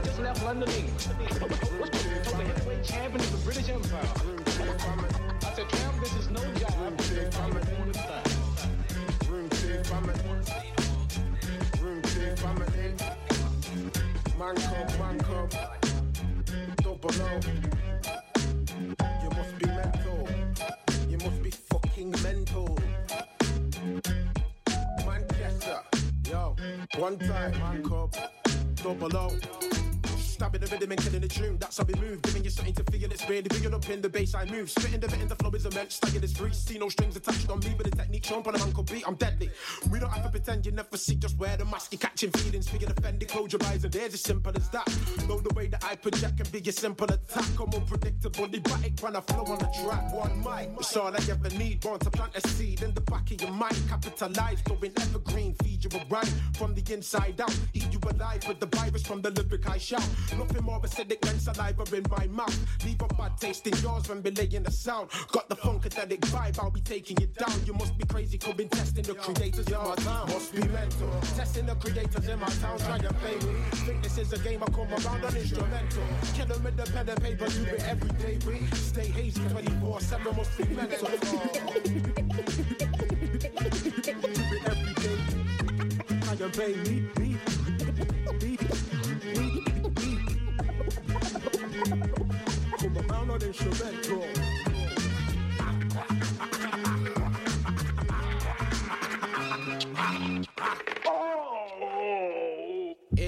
Just left London, England. So the heavyweight champion of the British Empire. Man come, man come. Double O. You must be mental. You must be fucking mental. Manchester. Yo, one time, man come. Double O. Stabbing the rhythm and killing the tune, that's how we move. Giving you something to feel, it's really big up in the bass I move. Spitting the bit in the flow is immense, staying this free. See no strings attached on me, but the technique shown on a man could beat, I'm deadly. We don't have to pretend you never see, just wear the mask, you're catching feelings. Figure offended, close your eyes, and there's as simple as that. Know the way that I project can be a simple attack. I'm unpredictable, erratic when I flow on the track. One mic, it's all I ever need. Born to plant a seed in the back of your mind, capitalize, going evergreen, feed you a rhyme from the inside out. Eat you alive with the virus from the lyric I shout. Nothing more acidic than saliva in my mouth. Leave a bad taste in yours when relaying the sound. Got the funkadelic vibe, I'll be taking it down. You must be crazy, could be testing the creators in my town. Must be mental. Testing the creators in my town, trying to play me. Think this is a game I come around on instrumental. Kill them with the pen and paper, do it every day. We stay hazy 24 7, must be mental. do it every day. Try and me, me, instrumental.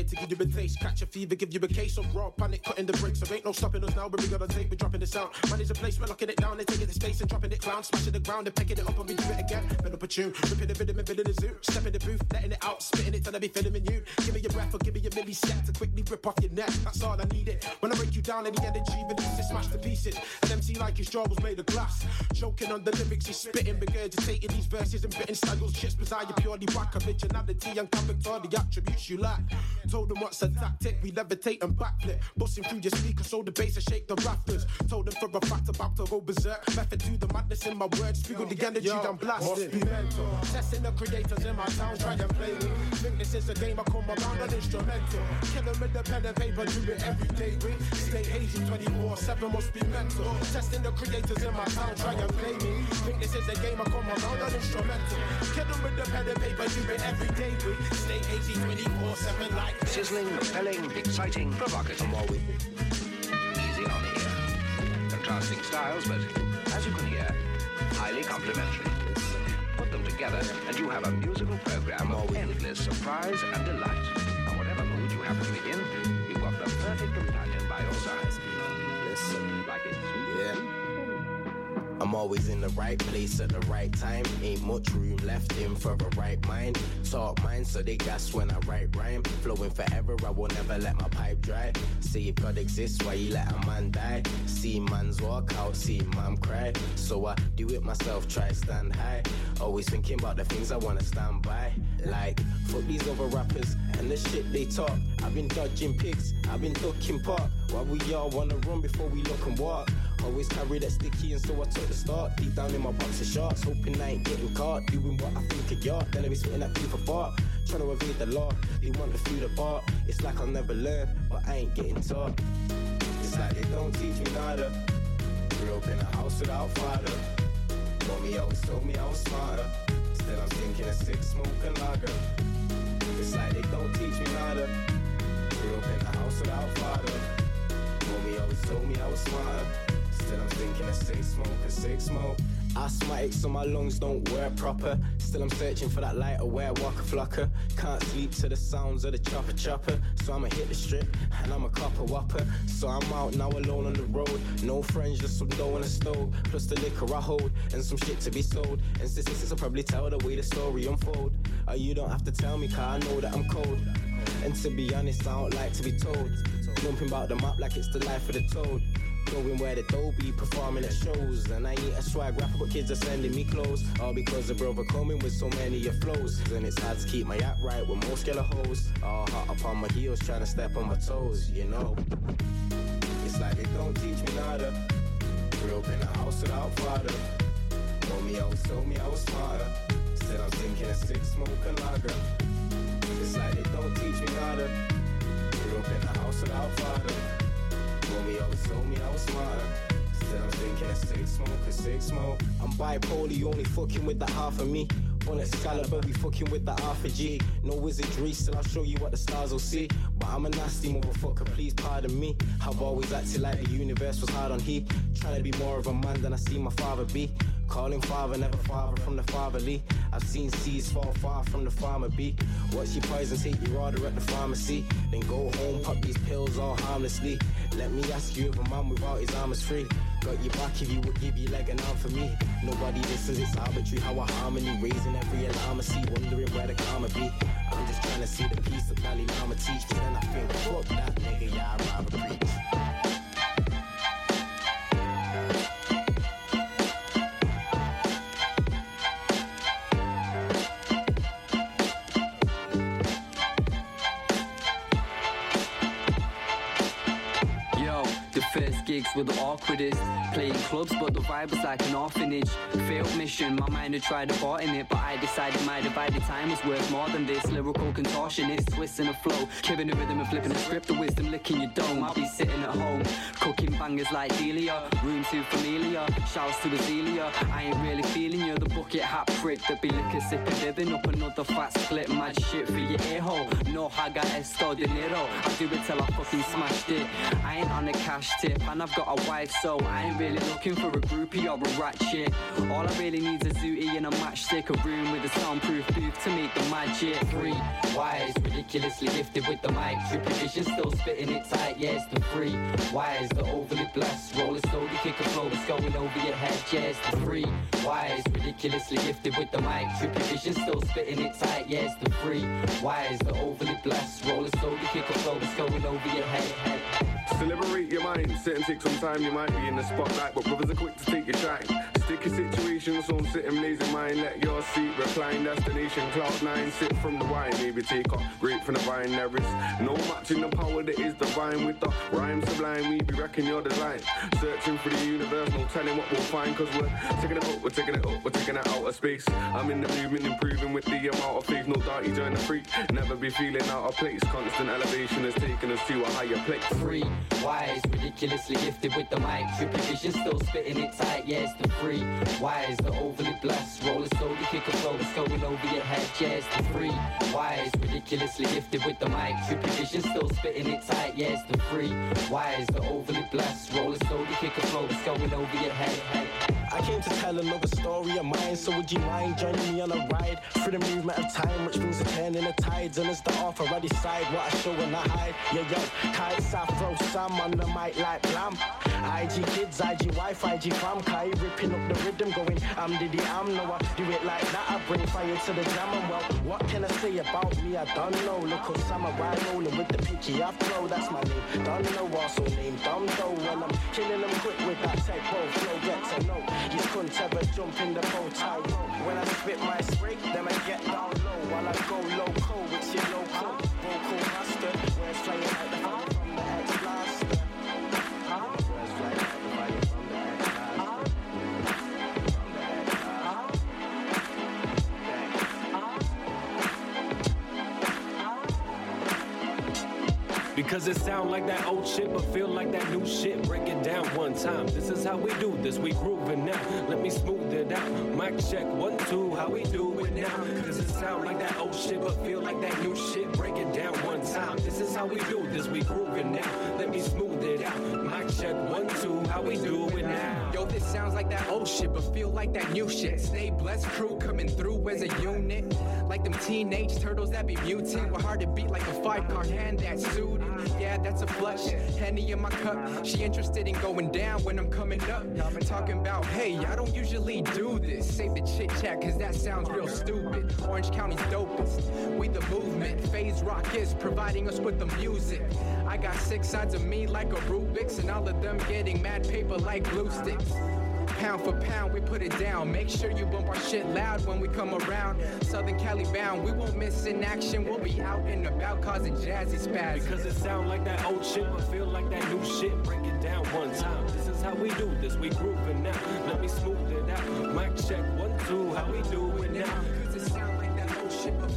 To give you a taste, catch a fever, give you a case of raw panic, cutting the brakes. There ain't no stopping us now, but we gotta take, we're dropping the sound. Man is a place, we're locking it down, they're taking the space and dropping it clown, smashing the ground and picking it up and we do it again. Build up a tune, ripping the rhythm and building the zoo. Step in the booth, letting it out, spitting it till I be filming you. Give me your breath or give me a millisecond to quickly rip off your neck. That's all I need it. When I break you down, any energy release it, smash to pieces. An MC like his jaw was made of glass. Choking on the lyrics, he's spitting, regurgitating these verses and bitten styles. Just beside you purely whack originality and character, the attributes you lack. Told them what's a tactic, we levitate and backflip. Busting through your speakers so the bass will shake the rafters. Told them for a fact about to go berserk. Method to the madness in my words, figure the energy I'm blasting. Must be mental. Testing the creators in my town, try and play me. Think this is a game I come around an instrumental. Kill them with the pen and paper, do it every day. We stay hazy 24 7, must be mental. Testing the creators in my town, try and play me. Think this is a game I come around an instrumental. Kill them with the pen and paper, do it every day. We stay hazy 24 7 like. Sizzling, compelling, exciting, provocative. Easy on the ear. Contrasting styles, but as you can hear, highly complementary. Put them together, and you have a musical program of endless surprise and delight. And whatever mood you happen to be in, you've got the perfect companion by your side. I'm always in the right place at the right time. Ain't much room left in for a right mind. Talk mine, so they gas when I write rhyme. Flowing forever, I will never let my pipe dry. See if God exists, why you let a man die? See man's walk out, see mom cry. So I do it myself, try stand high. Always thinking about the things I wanna stand by. Like, fuck these other rappers and the shit they talk. I've been dodging pigs, I've been ducking park. Why we all wanna run before we look and walk? Always carry that sticky and so I took the start. Deep down in my box of shorts Hoping I ain't getting caught. Doing what I think of yacht Then I be spitting that people fart Trying to evade the law They want to feel the bar. It's like I'll never learn But I ain't getting taught. It's like they don't teach me nada Grew up in a house without father. Mommy always told me I was smarter. Still I'm thinking of six smoking lager. It's like they don't teach me nada Grew up in a house without father. Mommy always told me I was smarter Still I'm thinking of six smoke and six smoke. Asthmatic so my lungs don't work proper. Still, I'm searching for that light aware walker flocker. Can't sleep to the sounds of the chopper chopper. So I'ma hit the strip and I'm a copper whopper. So I'm out now alone on the road. No friends, just some dough on the stove. Plus the liquor I hold and some shit to be sold. And statistics will probably tell the way the story unfold. Oh, you don't have to tell me, cause I know that I'm cold. And to be honest, I don't like to be told. Jumping about the map like it's the life of the toad. Going where the dough be performing at shows. And I ain't a swag rapper, but kids are sending me clothes. All because the brother coming with so many of flows. And it's hard to keep my act right with most yellow hoes. All hot up on my heels, trying to step on my toes, you know. It's like they don't teach me nada. Grew up in a house without father. Told me I was, told me I was smarter. Said I'm thinking a six smoking lager. It's like they don't teach me nada. In the house without father. I was, told me I was smarter. Still, I'm thinking a six smoke, six smoke. I'm bipolar, you only fucking with the half of me. On Excalibur, we fucking with the half a G. No wizardry, still I'll show you what the stars will see. But I'm a nasty motherfucker, please pardon me. I've always acted like the universe was hard on he. Trying to be more of a man than I see my father be. Calling father, never father from the fatherly. I've seen seeds fall far from the farmer be. Watch your poison, take your order at the pharmacy. Then go home, pop these pills all harmlessly. Let me ask you if a man without his arm is free. Got your back if you would give your leg an arm for me. Nobody listens, it's arbitrary how a harmony raising every alarm I see, wondering where the karma be. I'm just trying to see the piece of Dalai Lama teach, then I think, fuck that nigga, yeah, I'd preach. The first gigs were the awkwardest. Playing clubs, but the vibe was like an orphanage. Failed mission, my mind had tried aborting it, but I decided my divided time was worth more than this. Lyrical contortionist, twisting a flow, killing the rhythm and flipping a script of wisdom, licking your dome. I'll be sitting at home, cooking bangers like Delia, room too familiar. Shouts to Azealia, I ain't really feeling you. The bucket hat prick that be liquor sipping, living up another fat split. Mad shit for your ear hole. No haga esto dinero. I do it till I fucking smashed it. I ain't on the cash tip, and I've got a wife, so I ain't really looking for a groupie or a rat shit. All I really need's a zooty and a matchstick, a room with a soundproof booth to make the magic. Three wise, ridiculously gifted with the mic. Triple vision, still spitting it tight. Yeah, the three wise, the overly blessed. Roll it slowly, kick a flow that's going over your head. Yeah, the three wise, ridiculously gifted with the mic. Triple vision, still spitting it tight. Yeah, the three wise, the overly blessed. Roll it slowly, kick a flow that's going over your head. head, head. To liberate your mind, sit and take some time, you might be in the spotlight, but brothers are quick to take your shine. Sticky situations, so sit and blaze your mind, let your seat recline, destination cloud nine, sip from the wine, maybe take a grape from the vine, there is no matching the power that is divine. With the rhyme sublime, we be wrecking your design. Searching for the universe, no telling what we'll find, cause we're taking it up, we're taking it up, we're taking it out of space. I'm in the movement, improving with the amount of faith, no doubt you join the freak, never be feeling out of place, constant elevation has taken us to a higher place. Three wise, ridiculously gifted with the mic. Triple vision, still spitting it tight. It's the three wise, the overly blessed. Roll it slowly, kick a flow that's going over your head. It's the three wise, ridiculously gifted with the mic. Triple vision, still spitting it tight. It's the three wise, the overly blessed. Roll it slowly, kick a flow that's going over your head. head. I came to tell another story of mine, so would you mind joining me on a ride through the movement of time, which brings a turn in the tides, and as the author I decide what I show and I hide. Yeah, yo, kites I throw some on the mic like blam. IG kids, IG wife, IG fam, Kai ripping up the rhythm, going I'm Diddy, I'm no, I do it like that. I bring fire to the jam, and well, what can I say about me? I don't know. Look up samurai rolling with the pinky afro, that's my name. Don't know, also named Dom Doe, when I'm killing them quick with that tempo flow, get to know. You couldn't ever jump in the bow tie. When I spit my spray, then I get down low while I go low loco with your loco. Because it sound like that old shit, but feel like that new shit. Break it down one time. This is how we do this. We grooving now. Let me smooth it out. Mic check one two. How we do it now? Cause it sound like that old shit, but feel like that new shit. Break it down one time. This is how we do this. We grooving now. Let me smooth it. Mic check one two. How we do it now? Yo, this sounds like that old shit, but feel like that new shit. Stay blessed, crew coming through as a unit. Like them teenage turtles that be mutant. With hard to beat like a five card hand that's suited. Yeah, that's a flush. Henny in my cup. She interested in going down when I'm coming up. Been talking about, hey, I don't usually do this. Save the chit chat, cause that sounds real stupid. Orange County's dopest. We the movement. Phase Rock is providing us with the music. I got six sides of me like a Rubik's, and all of them getting mad paper like glue sticks. Pound for pound, we put it down. Make sure you bump our shit loud when we come around. Southern Cali bound, we won't miss in action. We'll be out and about causing jazzy spaz. Because it sound like that old shit, but feel like that new shit. Break it down one time. This is how we do this. We grooving now. Let me smooth it out. Mic check one two. How we do it now? Cause it sound like that old shit, but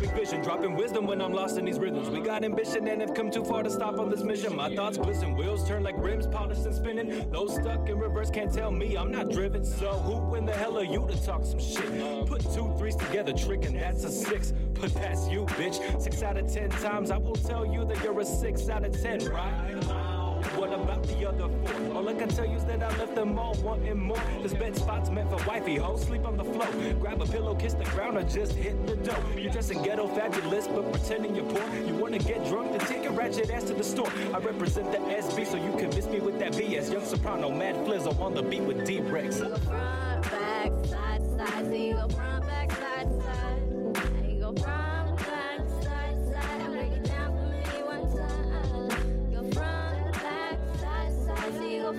Cosmic vision, dropping wisdom when I'm lost in these rhythms. We got ambition and have come too far to stop on this mission. My thoughts glisten, wheels turn like rims, polished and spinning. Those stuck in reverse can't tell me I'm not driven. So who in the hell are you to talk some shit? Put two threes together, trick, and that's a six. But that's you, bitch. Six out of ten times I will tell you that you're a six out of ten, right? What about the other four? All I can tell you is that I left them all wanting more. This bed spot's meant for wifey hoes. Sleep on the floor. Grab a pillow, kiss the ground, or just hit the dough. You're dressing ghetto fabulous, but pretending you're poor. You wanna get drunk, then take a ratchet ass to the store. I represent the SB, so you can miss me with that BS. Young soprano, mad flizzle on the beat with D Rex. Front, back, side, side. You go front, back, side, side. I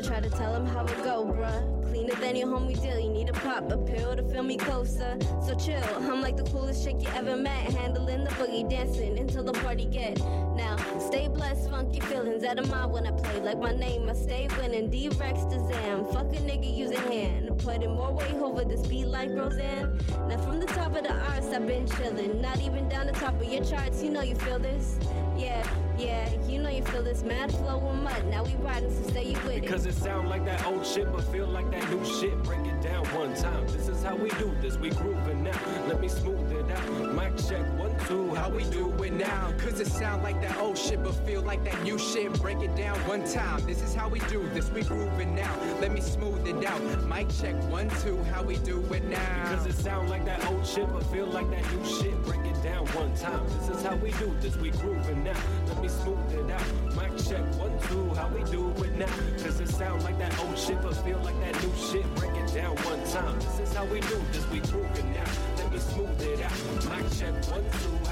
try to tell him how it go, bruh. Than your homie deal. You need a pop a pill to feel me closer. So chill. I'm like the coolest chick you ever met. Handling the boogie, dancing until the party get. Now, stay blessed, funky feelings out of mind when I play. Like my name, I stay winning. D Rex to Zam. Fuck a nigga, use a hand. Putting more weight over this beat like Roseanne. Now, from the top of the arts, I've been chilling. Not even down the top of your charts, you know you feel this. Yeah, yeah, you know you feel this. Mad flow and mud. Now we riding, so stay you with it. Because it sound like that old shit, but feel like that new shit. Break it down one time. This is how we do this. We grooving now. Let me smooth it out. Mic check one two. How we do it now? Cause it sound like that old shit, but feel like that new shit. Break it down one time. This is how we do this. We grooving now. Let me smooth it out. Mic check one two. How we do it now? Because it sound like that old shit, but feel like that new shit. Break it down one time. This is how we do this. We grooving now. Let me smooth it out. Mic check one two. How we do it now? Cause it sound like that old shit, but feel like that new shit. Break it down one time. This is how we do this. We grooving now. Let me smooth it out. Mic check one two.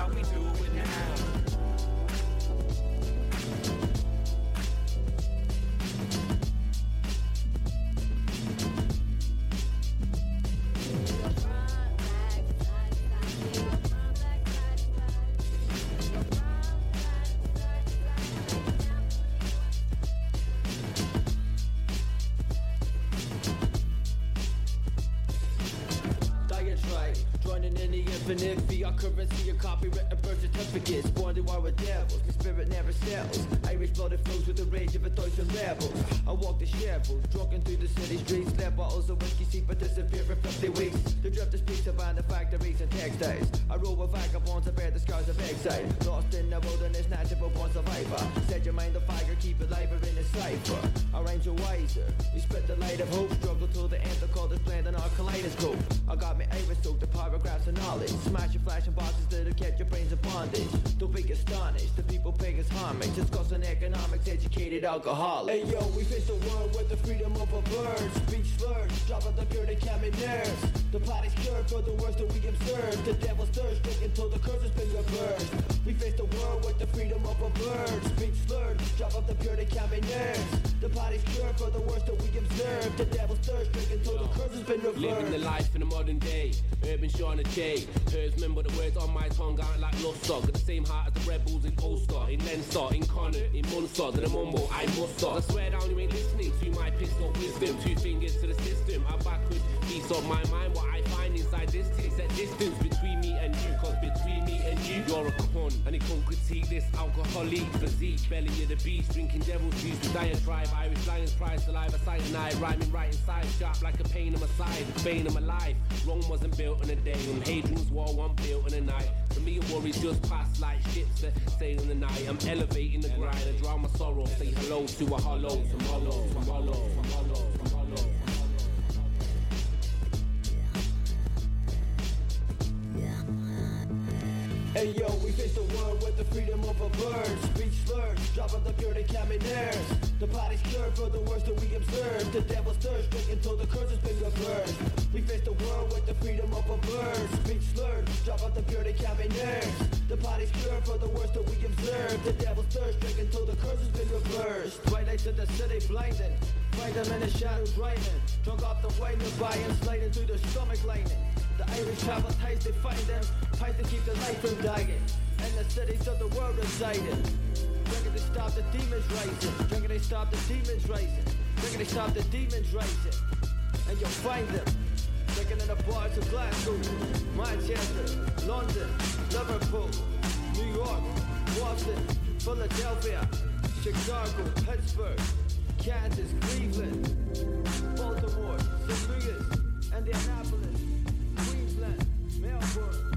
The devil's juice with diatribe. Irish lions, prize, saliva, eye. Rhyming right inside, sharp like a pain in my side. Bane of my life. Rome wasn't built in a day. And Hadrian's wall wasn't built in a night. For me, a worries just pass like ships that sail in the night. I'm elevating the grind. I drown my sorrow. Say hello to a hollow. Tomorrow, tomorrow, tomorrow, tomorrow. Hey yo, we face the world with the freedom of a bird. Slurs, drop of the pure common. The body's cured for the worst that we observe. The devil's thirst, drink until the curse has been reversed. We face the world with the freedom of a bird. Speech slurs, drop of the pure common. The body's cured for the worst that we observe. The devil's thirst, drink until the curse has been reversed. Twilights of the city blinding. Find them in the shadows raining. Drunk off the wine, the buying, sliding through the stomach lining. The Irish travel ties, they find them. Ties to keep the light from dying. And the cities of the world residing. To stop the demons rising. Drinking they stop the demons rising. Drinking they stop the demons rising. And you'll find them. Drinking in the bars of Glasgow, Manchester, London, Liverpool, New York, Boston, Philadelphia, Chicago, Pittsburgh, Kansas, Cleveland, Baltimore, St. Louis, Indianapolis, Queensland, Melbourne,